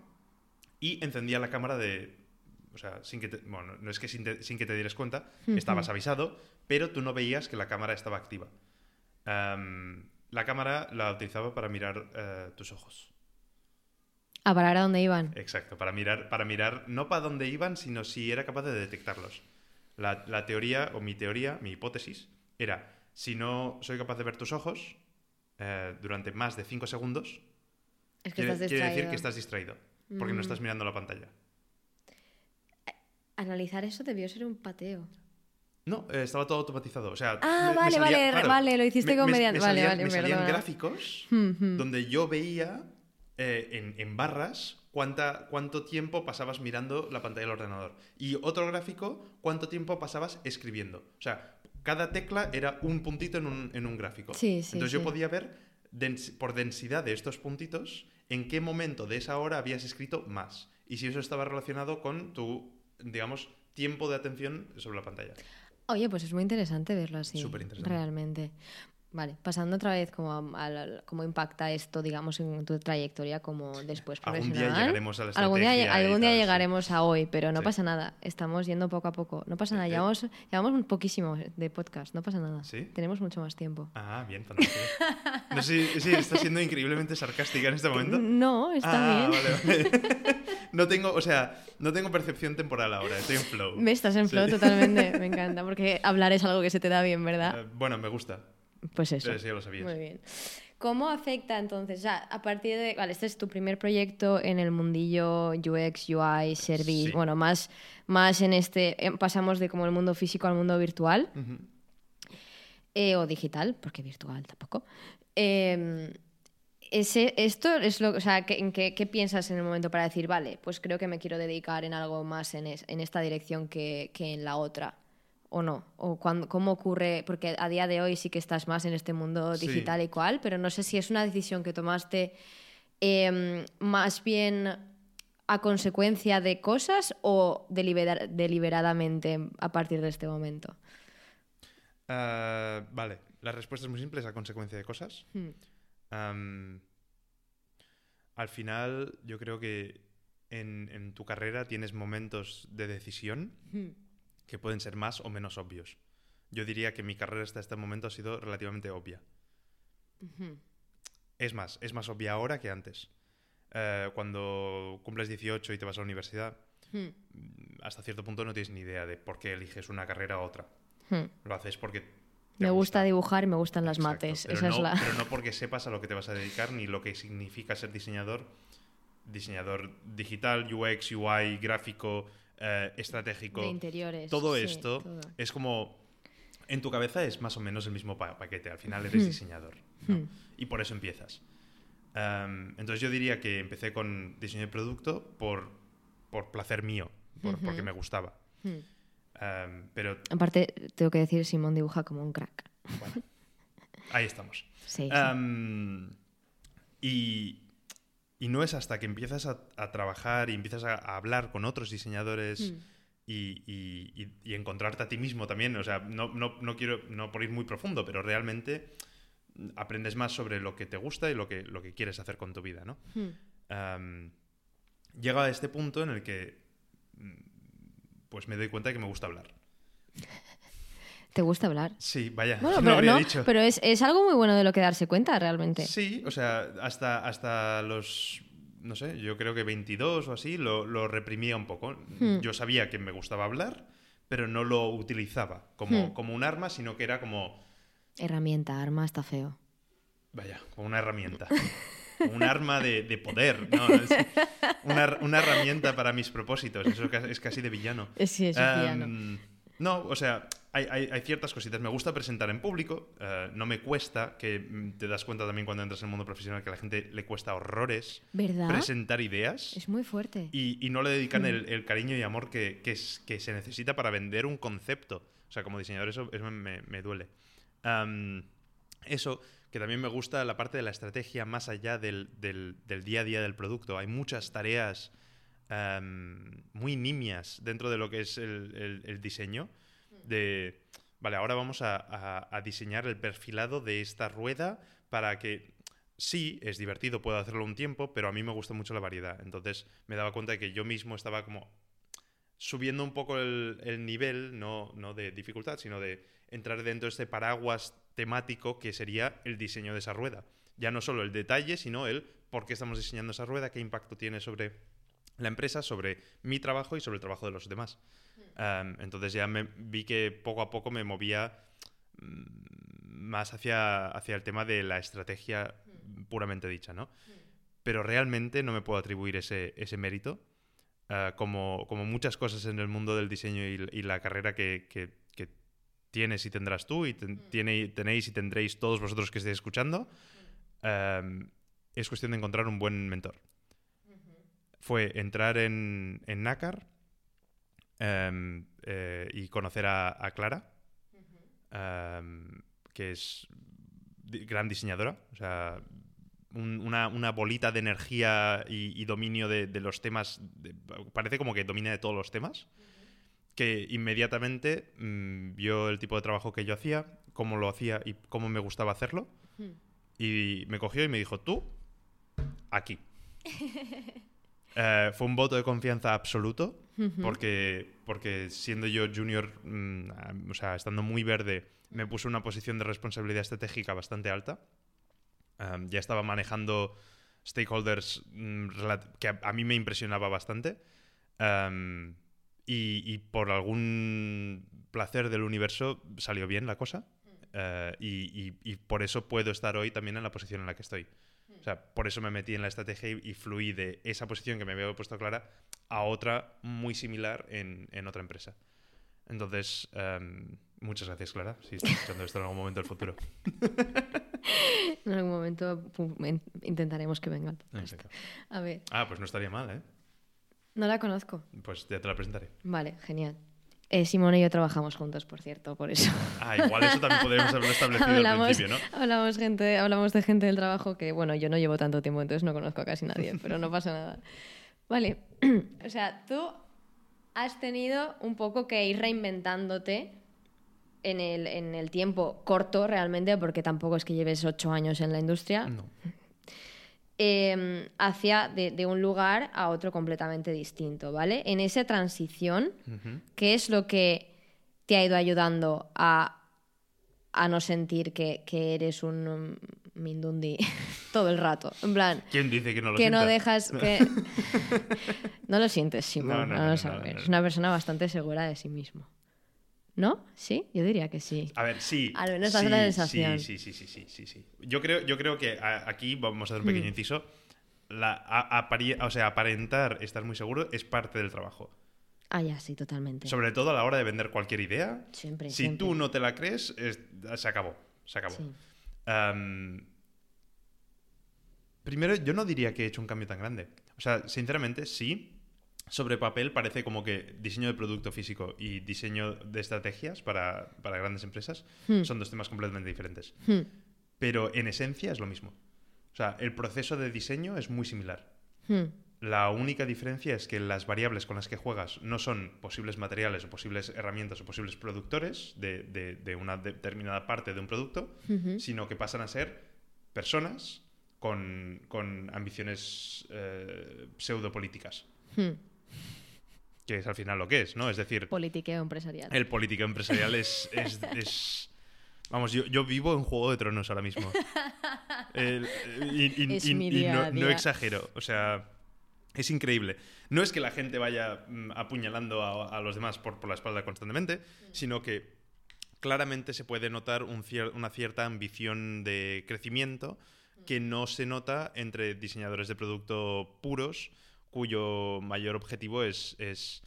y encendía la cámara de... O sea, sin que te, bueno, no es que sin, te- sin que te dieras cuenta, estabas avisado, pero tú no veías que la cámara estaba activa. La cámara la utilizaba para mirar eh, tus ojos. A parar a dónde iban. Exacto, para mirar, para mirar no para dónde iban, sino si era capaz de detectarlos. La, la teoría, o mi teoría, mi hipótesis, era, si no soy capaz de ver tus ojos eh, durante más de 5 segundos, Es que quiere, estás quiere decir que estás distraído, porque no Mm. estás mirando la pantalla. Analizar eso debió ser un pateo. No, eh, estaba todo automatizado. O sea, Ah, me- me vale, salía- vale, vale, lo hiciste me- con me- mediante- me vale, salían- vale, me salían gráficos Hmm, hmm. donde yo veía eh, en, en barras cuánta, cuánto tiempo pasabas mirando la pantalla del ordenador. Y otro gráfico, cuánto tiempo pasabas escribiendo. O sea, cada tecla era un puntito en un, en un gráfico. Sí, sí, Entonces yo podía ver dens- por densidad de estos puntitos en qué momento de esa hora habías escrito más. Y si eso estaba relacionado con tu, digamos, tiempo de atención sobre la pantalla. Oye, pues es muy interesante verlo así. Superinteresante. Realmente. Vale, pasando otra vez como a, a cómo impacta esto, digamos, en tu trayectoria como después Algún profesional. día llegaremos a la Algún día, algún día sí. llegaremos a hoy, pero no Sí. pasa nada. Estamos yendo poco a poco. No pasa nada. Eh. Llevamos, llevamos un poquísimo de podcast. No pasa nada. Tenemos mucho más tiempo. Ah, bien, fantástico. No sé si si estás siendo increíblemente sarcástica en este momento. No, está Ah, bien. vale, vale. No tengo, o sea, no tengo percepción temporal ahora, estoy en flow. Me estás en flow totalmente. Me encanta, porque hablar es algo que se te da bien, ¿verdad? Eh, bueno, me gusta. Pues eso. Eso ya lo sabías. Muy bien. ¿Cómo afecta entonces? Ya, a partir de. Vale, este es tu primer proyecto en el mundillo UX, UI, Service. Sí. Bueno, más, más en este. em, Pasamos de como el mundo físico al mundo virtual. Eh, o digital, porque virtual tampoco. Eh, ese, esto es lo o sea, ¿qué, en qué, qué piensas en el momento para decir, vale, pues creo que me quiero dedicar en algo más en, es- en esta dirección que, que en la otra? ¿O no? ¿O cuándo- cómo ocurre? Porque a día de hoy sí que estás más en este mundo Sí. digital y cual, pero no sé si es una decisión que tomaste eh, más bien a consecuencia de cosas o delibera- deliberadamente a partir de este momento. Ah, vale, la respuesta es muy simple, es a consecuencia de cosas. Hmm. Al final yo creo que en, en tu carrera tienes momentos de decisión Hmm. Que pueden ser más o menos obvios. Yo diría que mi carrera hasta este momento ha sido relativamente obvia. Es más, es más obvia ahora que antes. Eh, cuando cumples 18 y te vas a la universidad, Hmm. hasta cierto punto no tienes ni idea de por qué eliges una carrera u otra. Hmm. Lo haces porque... Me gusta dibujar y me gustan las Exacto, mates. Pero, Esa no, es la... pero no porque sepas a lo que te vas a dedicar ni lo que significa ser diseñador. Diseñador digital, UX, UI, gráfico, eh, estratégico. De interiores. todo sí, esto todo. es como... En tu cabeza es más o menos el mismo pa- paquete. Al final eres Hmm. diseñador. ¿no? Hmm. Y por eso empiezas. Em, entonces yo diría que empecé con diseño de producto por, por placer mío, por- porque me gustaba. Hmm. Em, pero Aparte, tengo que decir, Simón dibuja como un crack. bueno, ahí estamos. Sí, sí. Am, y, y no es hasta que empiezas a, a trabajar y empiezas a, a hablar con otros diseñadores Hmm. y, y- y- y encontrarte a ti mismo también. O sea, no, no, no quiero, no por ir muy profundo, pero realmente aprendes más sobre lo que te gusta y lo que, lo que quieres hacer con tu vida, ¿no? Am, llega a este punto en el que mm, pues me doy cuenta de que me gusta hablar. ¿Te gusta hablar? Sí, vaya, Bueno, no pero, habría no, dicho. pero es, es algo muy bueno de lo que darse cuenta realmente. Sí, o sea, hasta, hasta los, no sé, yo creo que 22 o así, lo, lo reprimía un poco. Hmm. Yo sabía que me gustaba hablar, pero no lo utilizaba como, Hmm. como un arma, sino que era como, Herramienta, arma, está feo. vaya, como una herramienta. un arma de, de poder, ¿no? Es una, una herramienta para mis propósitos, eso es casi de villano. Sí, es Em, No, o sea, hay, hay- hay ciertas cositas. Me gusta presentar en público, eh, no me cuesta, que mm, te das cuenta también cuando entras en el mundo profesional que a la gente le cuesta horrores ¿Verdad? presentar ideas Es muy fuerte. y, y no le dedican el, el cariño y amor que, que es- que se necesita para vender un concepto. O sea, como diseñador eso, eso me, me duele. Am, eso, que también me gusta la parte de la estrategia más allá del, del- del día a día del producto. Hay muchas tareas am, muy nimias dentro de lo que es el, el- el diseño. De, vale, ahora vamos a, diseñar el perfilado de esta rueda para que sí, es divertido, puedo hacerlo un tiempo, pero a mí me gusta mucho la variedad. Entonces me daba cuenta de que yo mismo estaba como subiendo un poco el, el nivel, no, no de dificultad, sino de entrar dentro de este paraguas temático que sería el diseño de esa rueda. Ya no solo el detalle, sino el por qué estamos diseñando esa rueda, qué impacto tiene sobre la empresa, sobre mi trabajo y sobre el trabajo de los demás. Um, entonces ya me vi que poco a poco me movía mm, más hacia, hacia el tema de la estrategia puramente dicha, ¿no? Pero realmente no me puedo atribuir ese, ese mérito, ah, como, como muchas cosas en el mundo del diseño y, y la carrera que, que- que tienes y tendrás tú y ten- tiene- tenéis y tendréis todos vosotros que estéis escuchando, um, es cuestión de encontrar un buen mentor. Fue entrar en, en NACAR em, eh, y conocer a, a Clara, em, que es gran diseñadora, o sea, un- una, una bolita de energía y, y dominio de, de los temas, de- parece como que domina de todos los temas, que inmediatamente mm, vio el tipo de trabajo que yo hacía, cómo lo hacía y cómo me gustaba hacerlo, y me cogió y me dijo, tú, aquí. Eh, fue un voto de confianza absoluto, Ujú. porque, porque siendo yo junior, mm, o sea, estando muy verde, me puso una posición de responsabilidad estratégica bastante alta. Um, ya estaba manejando stakeholders mm, que a, a mí me impresionaba bastante. Um, y, y por algún placer del universo salió bien la cosa. Eh, y, y- y por eso puedo estar hoy también en la posición en la que estoy. O sea, por eso me metí en la estrategia y, y fluí de esa posición que me había puesto clara a otra muy similar en, en otra empresa. Entonces, em, muchas gracias, Clara, si estás escuchando esto en algún momento del futuro. En algún momento intentaremos que venga. el podcast. Exacto. A ver, Ah, pues no estaría mal, ¿eh? no la conozco. Pues ya te la presentaré. Vale, genial. Eh, Simón y yo trabajamos juntos, por cierto, por eso. Ah, igual eso también podríamos haberlo establecido al hablamos, principio, ¿no? hablamos, gente, hablamos de gente del trabajo que, bueno, yo no llevo tanto tiempo, entonces no conozco a casi nadie, pero no pasa nada. Vale, o sea, tú has tenido un poco que ir reinventándote en el, en el tiempo corto realmente, porque tampoco es que lleves ocho años en la industria. No. Eh, hacia de, de un lugar a otro completamente distinto, ¿vale? En esa transición. ¿qué es lo que te ha ido ayudando a, a no sentir que, que eres un um, mindundi todo el rato? En plan, ¿Quién dice que no lo que no dejas que... no lo sientes, Simón, no, no, no, lo sabes. Es una persona bastante segura de sí mismo. ¿No? ¿Sí? Yo diría que sí. A ver, sí. Al menos sí, la sensación. Sí, sí, sí, sí, sí, sí. Yo creo, yo creo que a- aquí vamos a hacer un pequeño inciso. La, a- o sea, aparentar estar muy seguro es parte del trabajo. Ah, ya, sí, totalmente. Sobre todo a la hora de vender cualquier idea. Siempre, Si siempre. tú no te la crees, es- se acabó. Se acabó. Sí. Primero, yo no diría que he hecho un cambio tan grande. O sea, sinceramente, sí. Sobre papel parece como que diseño de producto físico y diseño de estrategias para, para grandes empresas Hmm. son dos temas completamente diferentes. Hmm, Pero en esencia es lo mismo. O sea, el proceso de diseño es muy similar. hmm. La única diferencia es que las variables con las que juegas no son posibles materiales o posibles herramientas o posibles productores de, de- de una determinada parte de un producto, sino que pasan a ser personas con, con ambiciones eh, pseudopolíticas, Hmm. Que es al final lo que es, ¿no? Es decir, Politiqueo empresarial. el político empresarial es... es- es- Vamos, yo, yo vivo en Juego de Tronos ahora mismo. El- y y- Es y- mi y día no, exagero, o sea, es increíble. No es que la gente vaya mm, apuñalando a, a los demás por, por la espalda constantemente, sino que claramente se puede notar un cier- una cierta ambición de crecimiento que no se nota entre diseñadores de producto puros, cuyo mayor objetivo es, es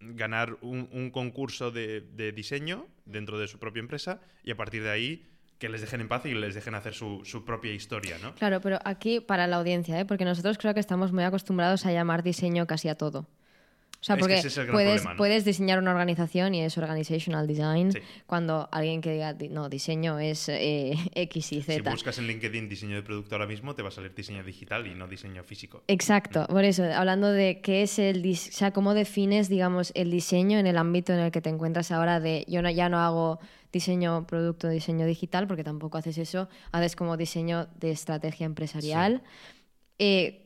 ganar un, concurso de, de diseño dentro de su propia empresa y a partir de ahí que les dejen en paz y les dejen hacer su, su propia historia, ¿no? Claro, pero aquí para la audiencia, ¿eh? porque nosotros creo que estamos muy acostumbrados a llamar diseño casi a todo. O sea, Es que porque ese es el gran puedes, problema, ¿no? puedes diseñar una organización y es organizational design, Sí. cuando alguien que diga, di- no, diseño es eh, X y Si Z. buscas en LinkedIn diseño de producto ahora mismo, te va a salir diseño digital y no diseño físico. Exacto, por eso, hablando de qué es el dis- o sea, cómo defines, digamos, el diseño en el ámbito en el que te encuentras ahora de yo no, ya no hago diseño producto, diseño digital, porque tampoco haces eso, haces como diseño de estrategia empresarial. Eh,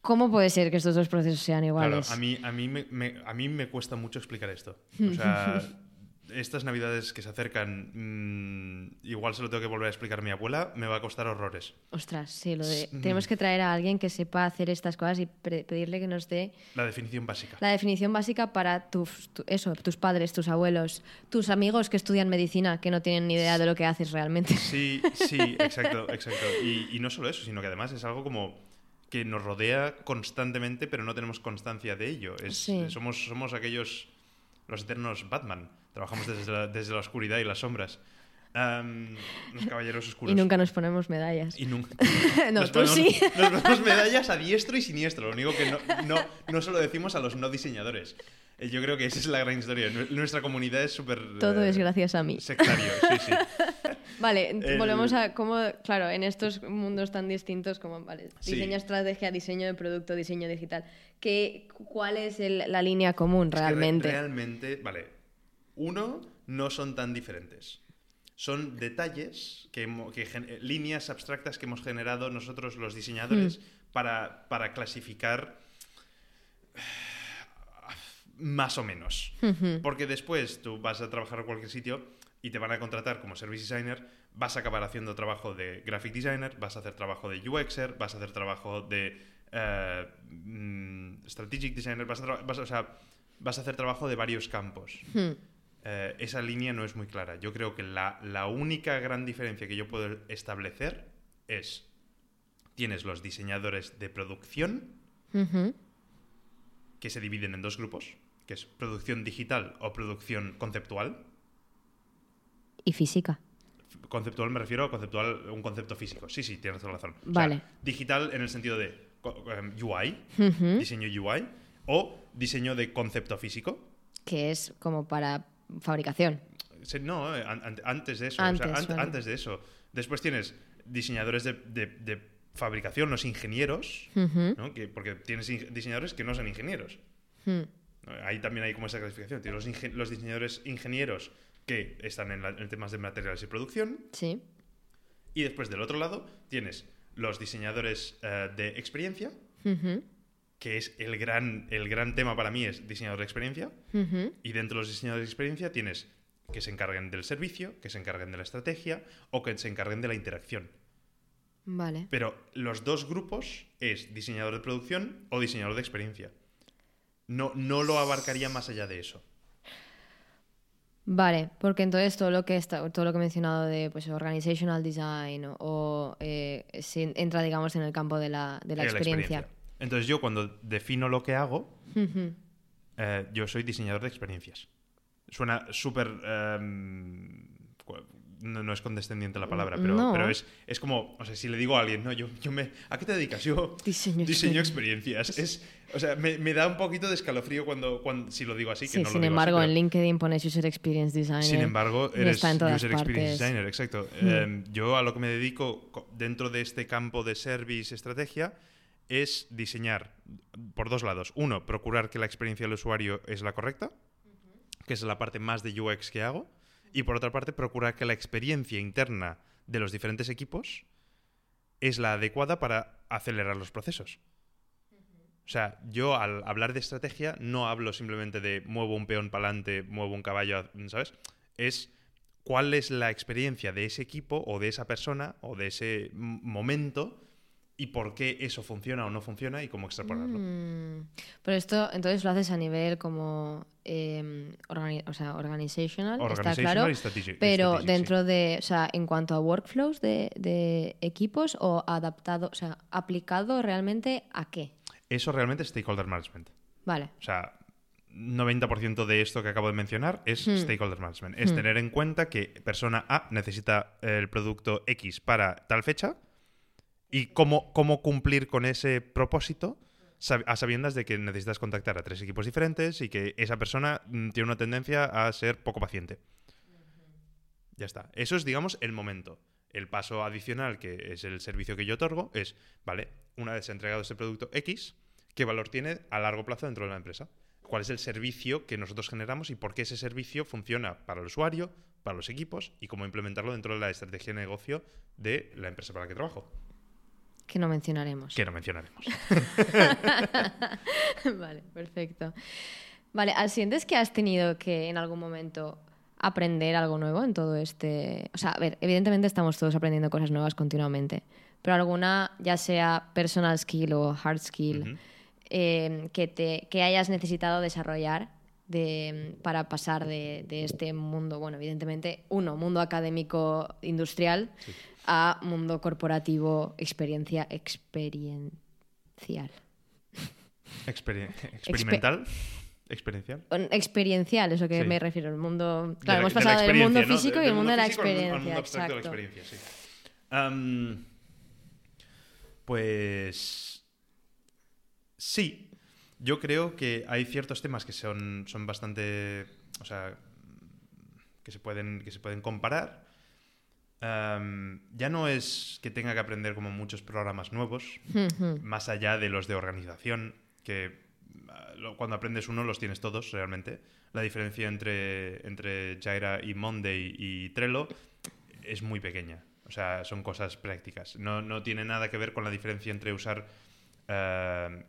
¿Cómo puede ser que estos dos procesos sean Claro, iguales? a mí, a, mí me, me- a mí me cuesta mucho explicar esto. O sea, estas navidades que se acercan, mm, igual se lo tengo que volver a explicar a mi abuela, me va a costar horrores. Ostras, sí, lo de Mm. tenemos que traer a alguien que sepa hacer estas cosas y pedirle que nos dé La definición básica. la definición básica para tus, tu- eso, tus padres, tus abuelos, tus amigos que estudian medicina, que no tienen ni idea de lo que haces realmente. Sí, sí, exacto, exacto. Y, y no solo eso, sino que además es algo como que nos rodea constantemente, pero no tenemos constancia de ello. Es, Sí. somos, somos aquellos, los eternos Batman. Trabajamos desde la, desde la oscuridad y las sombras. Am, los caballeros oscuros. Y nunca nos ponemos medallas. Y nunca. No, Nos tú ponemos- sí. Nos ponemos medallas a diestro y siniestro. Lo único que no, no, no solo decimos a los no diseñadores. Eh, Yo creo que esa es la gran historia. Nu- Nuestra comunidad es súper. Todo eh, es gracias a mí. Sectario, sí, sí. Vale, El- volvemos a cómo, claro, en estos mundos tan distintos como, vale, Sí. diseño estrategia, diseño de producto, diseño digital, ¿qué, ¿cuál es el- la línea común Es que re- realmente? realmente, vale. Uno, no son tan diferentes. Son detalles, que, que eh, líneas abstractas que hemos generado nosotros los diseñadores Hmm. para, para clasificar más o menos. Porque después tú vas a trabajar a cualquier sitio y te van a contratar como service designer, vas a acabar haciendo trabajo de graphic designer, vas a hacer trabajo de UXer, vas a hacer trabajo de eh, mm, strategic designer, vas a, tra- vas a- o sea, vas a hacer trabajo de varios campos. Hmm. Eh, esa línea no es muy clara. Yo creo que la, la única gran diferencia que yo puedo establecer es, tienes los diseñadores de producción, que se dividen en dos grupos, que es producción digital o producción conceptual. Y física. Conceptual me refiero a conceptual, un concepto físico. Sí, sí, tienes toda la razón. O sea, Vale. digital en el sentido de em, UI, diseño UI, o diseño de concepto físico. Que es como para fabricación. No, eh, an- an- antes de eso. Antes, o sea, an- vale. antes de eso. Después tienes diseñadores de, de- de fabricación, los ingenieros, Ujú. ¿no? que, porque tienes diseñadores que no son ingenieros. Hmm. Ahí también hay como esa clasificación. Tienes los, los diseñadores ingenieros que están en, la- en temas de materiales y producción. Sí. Y después del otro lado tienes los diseñadores eh, de experiencia, que es el gran, el gran tema para mí, es diseñador de experiencia. Y dentro de los diseñadores de experiencia tienes que se encarguen del servicio, que se encarguen de la estrategia o que se encarguen de la interacción. Vale. Pero los dos grupos es diseñador de producción o diseñador de experiencia. No, no lo abarcaría más allá de eso. Vale, porque entonces todo lo que está, todo lo que he mencionado de pues organizational design o, o, eh, entra digamos en el campo de la, de la experiencia. Entonces yo cuando defino lo que hago, eh, yo soy diseñador de experiencias. Suena súper... em, no, no es condescendiente la palabra, pero, No. pero es, es como, o sea, si le digo a alguien, no, yo, yo me, ¿a qué te dedicas? Yo Diseño diseño experiencia. experiencias. Es, o sea, me, me da un poquito de escalofrío cuando, cuando si lo digo así, que Sí, no lo sin embargo, así, en LinkedIn pones User Experience Designer. Sin embargo, eres User Experience partes. Hmm. Designer, exacto. Eh, yo a lo que me dedico co- dentro de este campo de service estrategia es diseñar por dos lados. Uno, procurar que la experiencia del usuario es la correcta, que es la parte más de UX que hago. Y por otra parte, procurar que la experiencia interna de los diferentes equipos es la adecuada para acelerar los procesos. O sea, yo al hablar de estrategia no hablo simplemente de muevo un peón para adelante, muevo un caballo, ¿sabes? Es cuál es la experiencia de ese equipo o de esa persona o de ese momento y por qué eso funciona o no funciona y cómo extrapolarlo. Mm. Pero esto entonces lo haces a nivel como eh, organi- o sea, organizational, está Organizational claro. Pero strategic, sí. dentro de, o sea, en cuanto a workflows de, de equipos o adaptado, o sea, aplicado realmente a qué. Eso realmente es stakeholder management. Vale. O sea, 90% de esto que acabo de mencionar es Hmm. stakeholder management. Es tener en cuenta que persona A necesita el producto X para tal fecha y cómo, cómo cumplir con ese propósito a sabiendas de que necesitas contactar a tres equipos diferentes y que esa persona mm, tiene una tendencia a ser poco paciente. Ya está. Eso es, digamos, el momento. El paso adicional, que es el servicio que yo otorgo, es, vale, una vez entregado ese producto X, ¿qué valor tiene a largo plazo dentro de la empresa? ¿Cuál es el servicio que nosotros generamos y por qué ese servicio funciona para el usuario, para los equipos y cómo implementarlo dentro de la estrategia de negocio de la empresa para la que trabajo? Que no mencionaremos. Que no mencionaremos. vale, perfecto. Vale, ¿al- ¿sientes que has tenido que en algún momento aprender algo nuevo en todo este... O sea, a ver, evidentemente estamos todos aprendiendo cosas nuevas continuamente, pero alguna, ya sea personal skill o hard skill, eh, que, te, que hayas necesitado desarrollar de, para pasar de, de este mundo, bueno, evidentemente, uno, mundo académico industrial, a mundo corporativo, experiencia experiencial. Experien- experimental. Experiencial. Experiencial, es lo que Sí. me refiero. El mundo. De Claro, la- hemos de pasado del mundo experiencia, ¿no? físico De- y el mundo de la físico al mundo- experiencia. abstracto de la experiencia, sí. Pues sí, yo creo que hay ciertos temas que son, son bastante, o sea, que se pueden, que se pueden comparar. Ya no es que tenga que aprender como muchos programas nuevos, más allá de los de organización, que ah, cuando aprendes uno los tienes todos realmente. La diferencia entre, entre Jira y Monday y Trello es muy pequeña. O sea, son cosas prácticas. No, no tiene nada que ver con la diferencia entre usar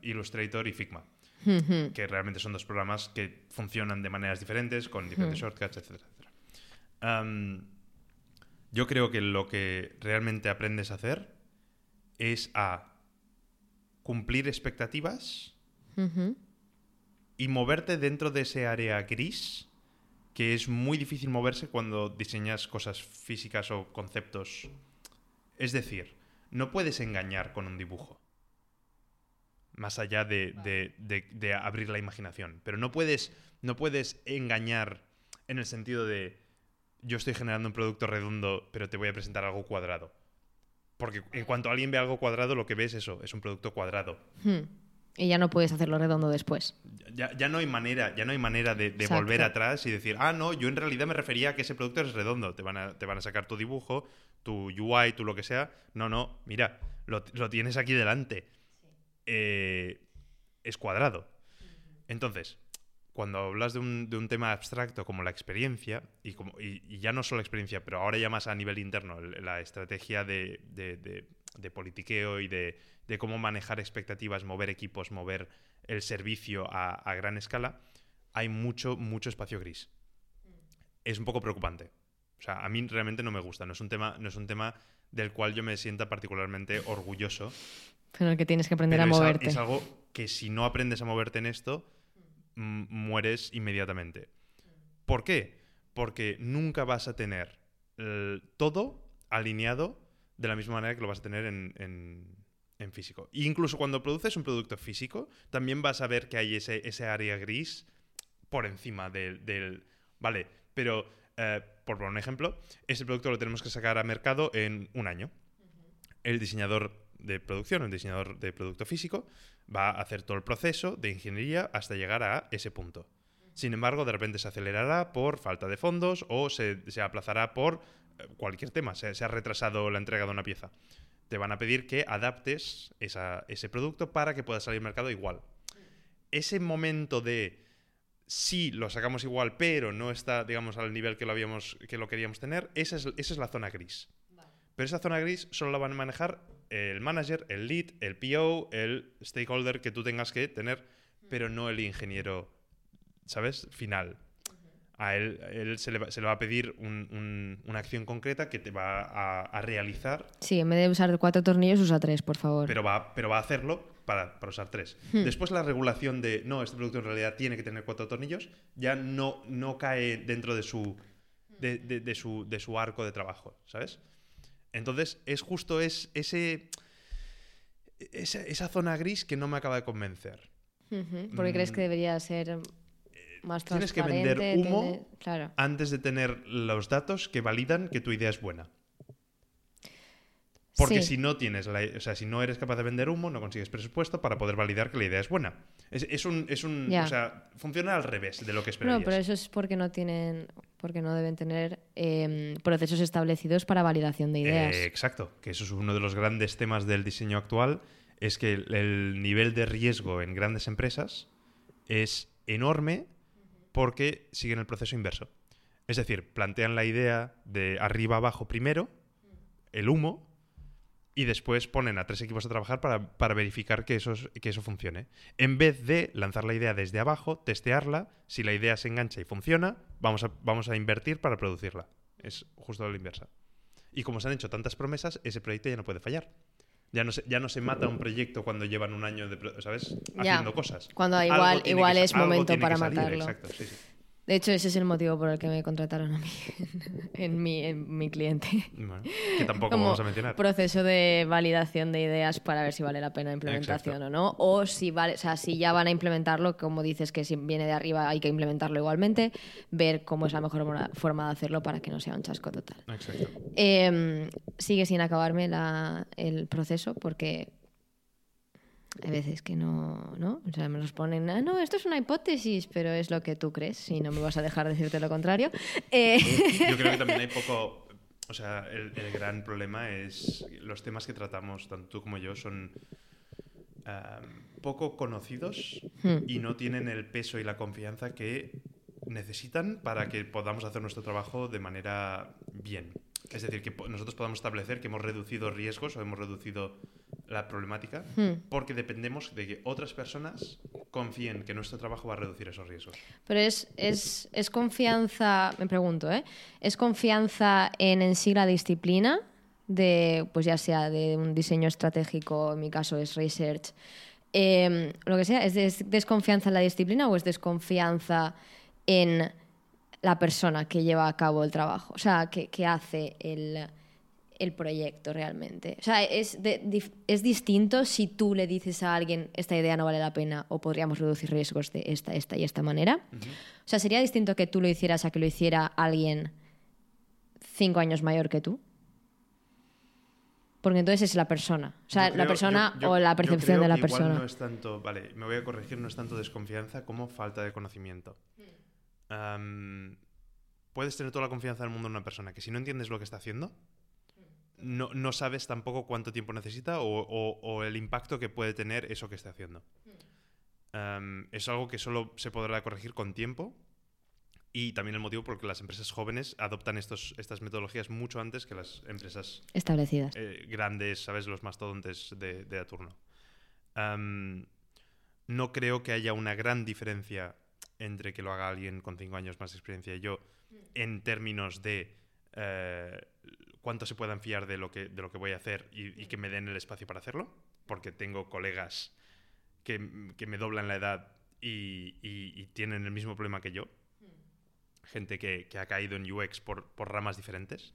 Illustrator y Figma, que realmente son dos programas que funcionan de maneras diferentes, con diferentes shortcuts, etcétera, etcétera. Am, yo creo que lo que realmente aprendes a hacer es a cumplir expectativas y moverte dentro de ese área gris que es muy difícil moverse cuando diseñas cosas físicas o conceptos. Es decir, no puedes engañar con un dibujo. Más allá de, de- de- de abrir la imaginación. Pero no puedes, no puedes engañar en el sentido de yo estoy generando un producto redondo, pero te voy a presentar algo cuadrado. Porque en cuanto alguien ve algo cuadrado, lo que ve es eso, es un producto cuadrado. Hmm. Y ya no puedes hacerlo redondo después. Ya, ya no hay manera, ya no hay manera de, volver atrás y decir, ah, no, yo en realidad me refería a que ese producto es redondo. Te van a, te van a sacar tu dibujo, tu UI, tu lo que sea. No, no, mira, lo, lo tienes aquí delante. Eh, es cuadrado. Entonces, cuando hablas de un, de un tema abstracto como la experiencia, y, como, y, y ya no solo la experiencia, pero ahora ya más a nivel interno, la estrategia de, de- de- de politiqueo y de, de cómo manejar expectativas, mover equipos, mover el servicio a, a gran escala, hay mucho, mucho espacio gris. Es un poco preocupante. O sea, a mí realmente no me gusta. No es un tema, no es un tema del cual yo me sienta particularmente orgulloso. Pero el que tienes que aprender pero a moverte. es algo que si no aprendes a moverte en esto, mueres inmediatamente. ¿Por qué? Porque nunca vas a tener eh, todo alineado de la misma manera que lo vas a tener en, en- en físico. E incluso cuando produces un producto físico, también vas a ver que hay ese, ese área gris por encima del... del- vale, pero eh, por poner un ejemplo, ese producto lo tenemos que sacar a mercado en un año. El diseñador de producción, el diseñador de producto físico, va a hacer todo el proceso de ingeniería hasta llegar a ese punto. Sin embargo, de repente se acelerará por falta de fondos o se, aplazará por eh, cualquier tema, se, ha retrasado la entrega de una pieza. Te van a pedir que adaptes ese producto para que pueda salir al mercado igual. Ese momento de sí lo sacamos igual, pero no está, digamos, al nivel que lo, habíamos, que lo queríamos tener, esa es, esa es la zona gris. Pero esa zona gris solo la van a manejar el manager, el lead, el PO, el stakeholder que tú tengas que tener, pero no el ingeniero, ¿sabes? Final. A él, él se, le va, se le va a pedir un- un- una acción concreta que te va a, a realizar, Sí, en vez de usar cuatro tornillos, usa tres, por favor. pero va, pero va a hacerlo para, para usar tres. Hmm. Después la regulación de, no, este producto en realidad tiene que tener cuatro tornillos, ya no, no cae dentro de su, de, de- de su, de su arco de trabajo, ¿sabes? Entonces, es justo es, ese, esa, esa zona gris que no me acaba de convencer. Ujú, Porque crees que Mm. debería ser más Tienes que transparente. vender humo. Claro. Antes de tener los datos que validan que tu idea es buena. Porque Sí. si no tienes la, o sea, si no eres capaz de vender humo, no consigues presupuesto para poder validar que la idea es buena. Es, es un, es un o sea, funciona al revés de lo que No, esperarías. pero eso es porque no tienen, porque no deben tener em, procesos establecidos para validación de ideas. Eh, exacto, que eso es uno de los grandes temas del diseño actual, es que el, el nivel de riesgo en grandes empresas es enorme porque siguen el proceso inverso. Es decir, plantean la idea de arriba abajo primero, el humo, y después ponen a tres equipos a trabajar para, para verificar que que eso funcione. En vez de lanzar la idea desde abajo, testearla, si la idea se engancha y funciona, vamos a, vamos a invertir para producirla. Es justo la inversa. Y como se han hecho tantas promesas, ese proyecto ya no puede fallar. Ya no se, ya no se mata un proyecto cuando llevan un año de, ¿sabes? Ya. Haciendo cosas. Cuando igual, igual que es momento para salir, matarlo. Exacto, sí, sí. De hecho, ese es el motivo por el que me contrataron a mí en mi, en mi cliente. Bueno, que tampoco Como vamos a mencionar. proceso de validación de ideas para ver si vale la pena implementación Exacto. o no. O si vale, o sea, si ya van a implementarlo, como dices que si viene de arriba hay que implementarlo igualmente, ver cómo es la mejor forma de hacerlo para que no sea un chasco total. Exacto. Eh, sigue sin acabarme la- el proceso porque hay veces que no, ¿no? O sea, me los ponen, "Ah, no, esto es una hipótesis, pero es lo que tú crees y no me vas a dejar decirte lo contrario. Eh, Yo creo que también hay poco. O sea, el, el gran problema es los temas que tratamos, tanto tú como yo, son ah, poco conocidos Hmm. y no tienen el peso y la confianza que necesitan para que podamos hacer nuestro trabajo de manera bien. Es decir, que nosotros podamos establecer que hemos reducido riesgos o hemos reducido la problemática Hmm. porque dependemos de que otras personas confíen que nuestro trabajo va a reducir esos riesgos. Pero es, es, es confianza, me pregunto, ¿eh? ¿Es confianza en en sí la disciplina? De, pues ya sea de un diseño estratégico, en mi caso es research, eh, lo que sea, ¿es des- desconfianza en la disciplina o es desconfianza en la persona que lleva a cabo el trabajo? O sea, que, que hace el, el proyecto realmente. O sea, es, de- dif- es distinto si tú le dices a alguien esta idea no vale la pena o podríamos reducir riesgos de esta, esta y esta manera. O sea, sería distinto que tú lo hicieras a que lo hiciera alguien cinco años mayor que tú. Porque entonces es la persona. O sea, la persona yo- yo- o la yo percepción creo de la que igual persona. no es tanto, vale, me voy a corregir, no es tanto desconfianza como falta de conocimiento. Puedes tener toda la confianza del mundo en una persona que si no entiendes lo que está haciendo, no, no sabes tampoco cuánto tiempo necesita o, o- o el impacto que puede tener eso que está haciendo. Es algo que solo se podrá corregir con tiempo Y también el motivo porque las empresas jóvenes adoptan estos, estas metodologías mucho antes que las empresas Establecidas. eh, grandes, ¿sabes? Los mastodontes de, de a turno. No creo que haya una gran diferencia entre que lo haga alguien con cinco años más de experiencia y yo en términos de eh, cuánto se puedan fiar de lo que, de lo que voy a hacer y, y que me den el espacio para hacerlo, porque tengo colegas que, que me doblan la edad y, y- y tienen el mismo problema que yo. Gente que, que ha caído en UX por, por ramas diferentes.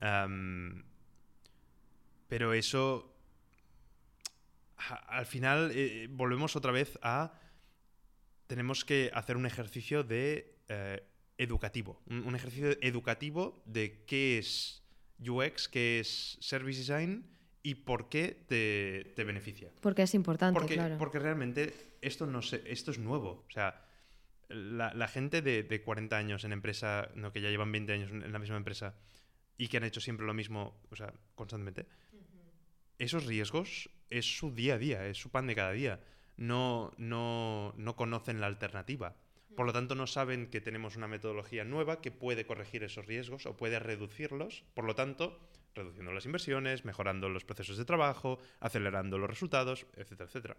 Am, pero eso, a- al final, eh, volvemos otra vez a... Tenemos que hacer un ejercicio de eh, educativo. Un, un ejercicio educativo de qué es UX, qué es Service Design y por qué te, te beneficia. Porque es importante, Porque, claro. porque realmente esto, no sé, esto es nuevo. O sea, la, la gente de, de 40 años en empresa, no, que ya llevan 20 años en la misma empresa y que han hecho siempre lo mismo, o sea, constantemente, esos riesgos es su día a día, es su pan de cada día. No, no, no conocen la alternativa. Por lo tanto, no saben que tenemos una metodología nueva que puede corregir esos riesgos o puede reducirlos. Por lo tanto, reduciendo las inversiones, mejorando los procesos de trabajo, acelerando los resultados, etcétera, etcétera.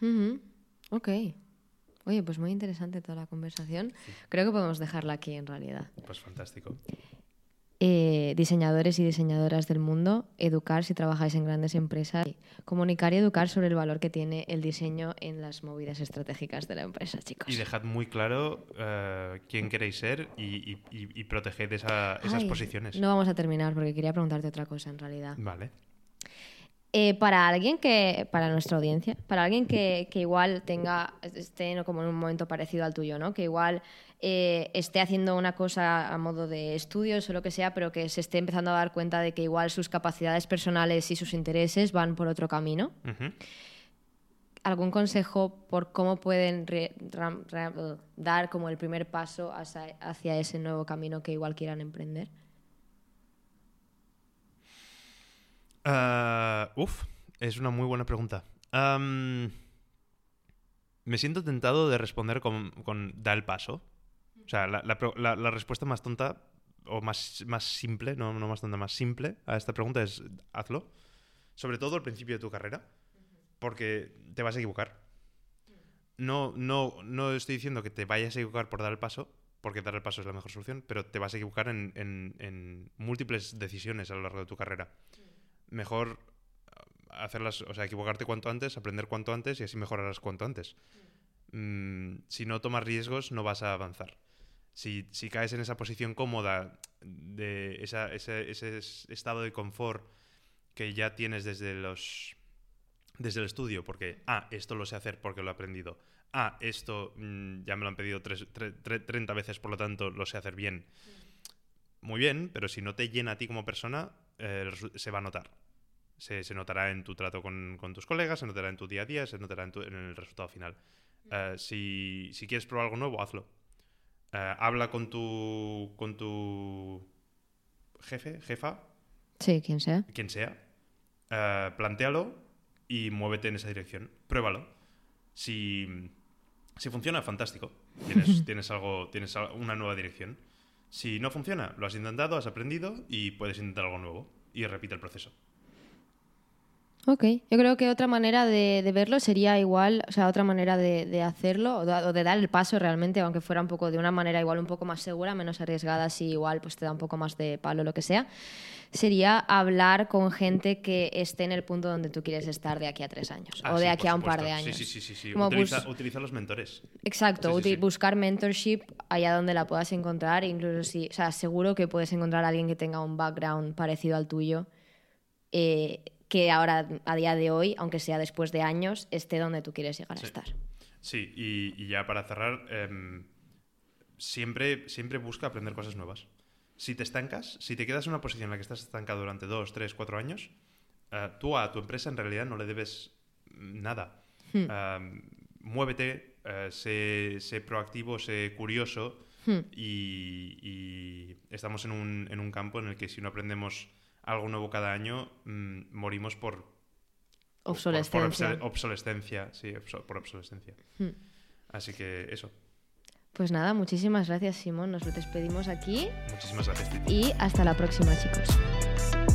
Ujú. Ok. Oye, pues muy interesante toda la conversación. Creo que podemos dejarla aquí en realidad. Pues fantástico. Eh, diseñadores y diseñadoras del mundo, educar si trabajáis en grandes empresas, comunicar y educar sobre el valor que tiene el diseño en las movidas estratégicas de la empresa, chicos. Y dejad muy claro eh, quién queréis ser y, y- proteged esa- esas Ay, posiciones. No vamos a terminar porque quería preguntarte otra cosa en realidad. Vale. Eh, para alguien que, para nuestra audiencia, para alguien que, que igual tenga, esté como en un momento parecido al tuyo, ¿no? Que igual eh, esté haciendo una cosa a modo de estudios o lo que sea, pero que se esté empezando a dar cuenta de que igual sus capacidades personales y sus intereses van por otro camino. ¿Algún consejo por cómo pueden dar como el primer paso hacia, hacia ese nuevo camino que igual quieran emprender? Ah, uf, es una muy buena pregunta. Me siento tentado de responder con, con da el paso. O sea, la, respuesta más tonta o más, más simple, no, no más tonta, más simple a esta pregunta es hazlo. Sobre todo al principio de tu carrera, porque te vas a equivocar. No, no, no estoy diciendo que te vayas a equivocar por dar el paso, porque dar el paso es la mejor solución, pero te vas a equivocar en, en- múltiples decisiones a lo largo de tu carrera mejor hacerlas, o sea, equivocarte cuanto antes, aprender cuanto antes y así mejorarás cuanto antes. Mm, si no tomas riesgos, no vas a avanzar. Si, si caes en esa posición cómoda de esa- ese, ese es- estado de confort que ya tienes desde los desde el estudio, porque, ah, esto lo sé hacer porque lo he aprendido. Ah, esto mm, ya me lo han pedido tres- tre- tre- 30 veces, por lo tanto lo sé hacer bien. Muy bien, pero si no te llena a ti como persona, eh, se va a notar. Se, se notará en tu trato con, con tus colegas, se notará en tu día a día, se notará en, tu- en el resultado final. Eh, si, si quieres probar algo nuevo, hazlo. Eh, habla con tu, con tu jefe, jefa, Sí, quien sea. quien sea. Eh, plantéalo y muévete en esa dirección. Pruébalo. Si, si funciona, fantástico. Tienes, tienes, algo, tienes una nueva dirección. Si no funciona, lo has intentado, has aprendido y puedes intentar algo nuevo. Y repite el proceso. Ok, yo creo que otra manera de, de verlo sería igual, o sea, otra manera de, de hacerlo o de, o de dar el paso realmente, aunque fuera un poco de una manera igual un poco más segura, menos arriesgada, si igual pues te da un poco más de palo lo que sea, sería hablar con gente que esté en el punto donde tú quieres estar de aquí a tres años Ah, o de sí, aquí a un par de años. Sí, sí, sí. sí. Como Utiliza, bus- utiliza los mentores. Exacto, Sí, sí. buscar mentorship allá donde la puedas encontrar, incluso si, o sea, seguro que puedes encontrar a alguien que tenga un background parecido al tuyo, eh, que ahora, a día de hoy, aunque sea después de años, esté donde tú quieres llegar Sí. a estar. Sí, y, y ya para cerrar, em, siempre, siempre busca aprender cosas nuevas. Si te estancas, si te quedas en una posición en la que estás estancado durante dos, tres, cuatro años, eh, tú a tu empresa en realidad no le debes nada. Hmm. Em, muévete, eh, sé, sé proactivo, sé curioso Hmm. y, y estamos en un, en un campo en el que si no aprendemos algo nuevo cada año, mm, morimos por, Obsolescencia. Por, obsolescencia, sí, por obsolescencia. Hmm. Así que eso. Pues nada, muchísimas gracias Simón, nos lo despedimos aquí Muchísimas gracias, Titi. y hasta la próxima chicos.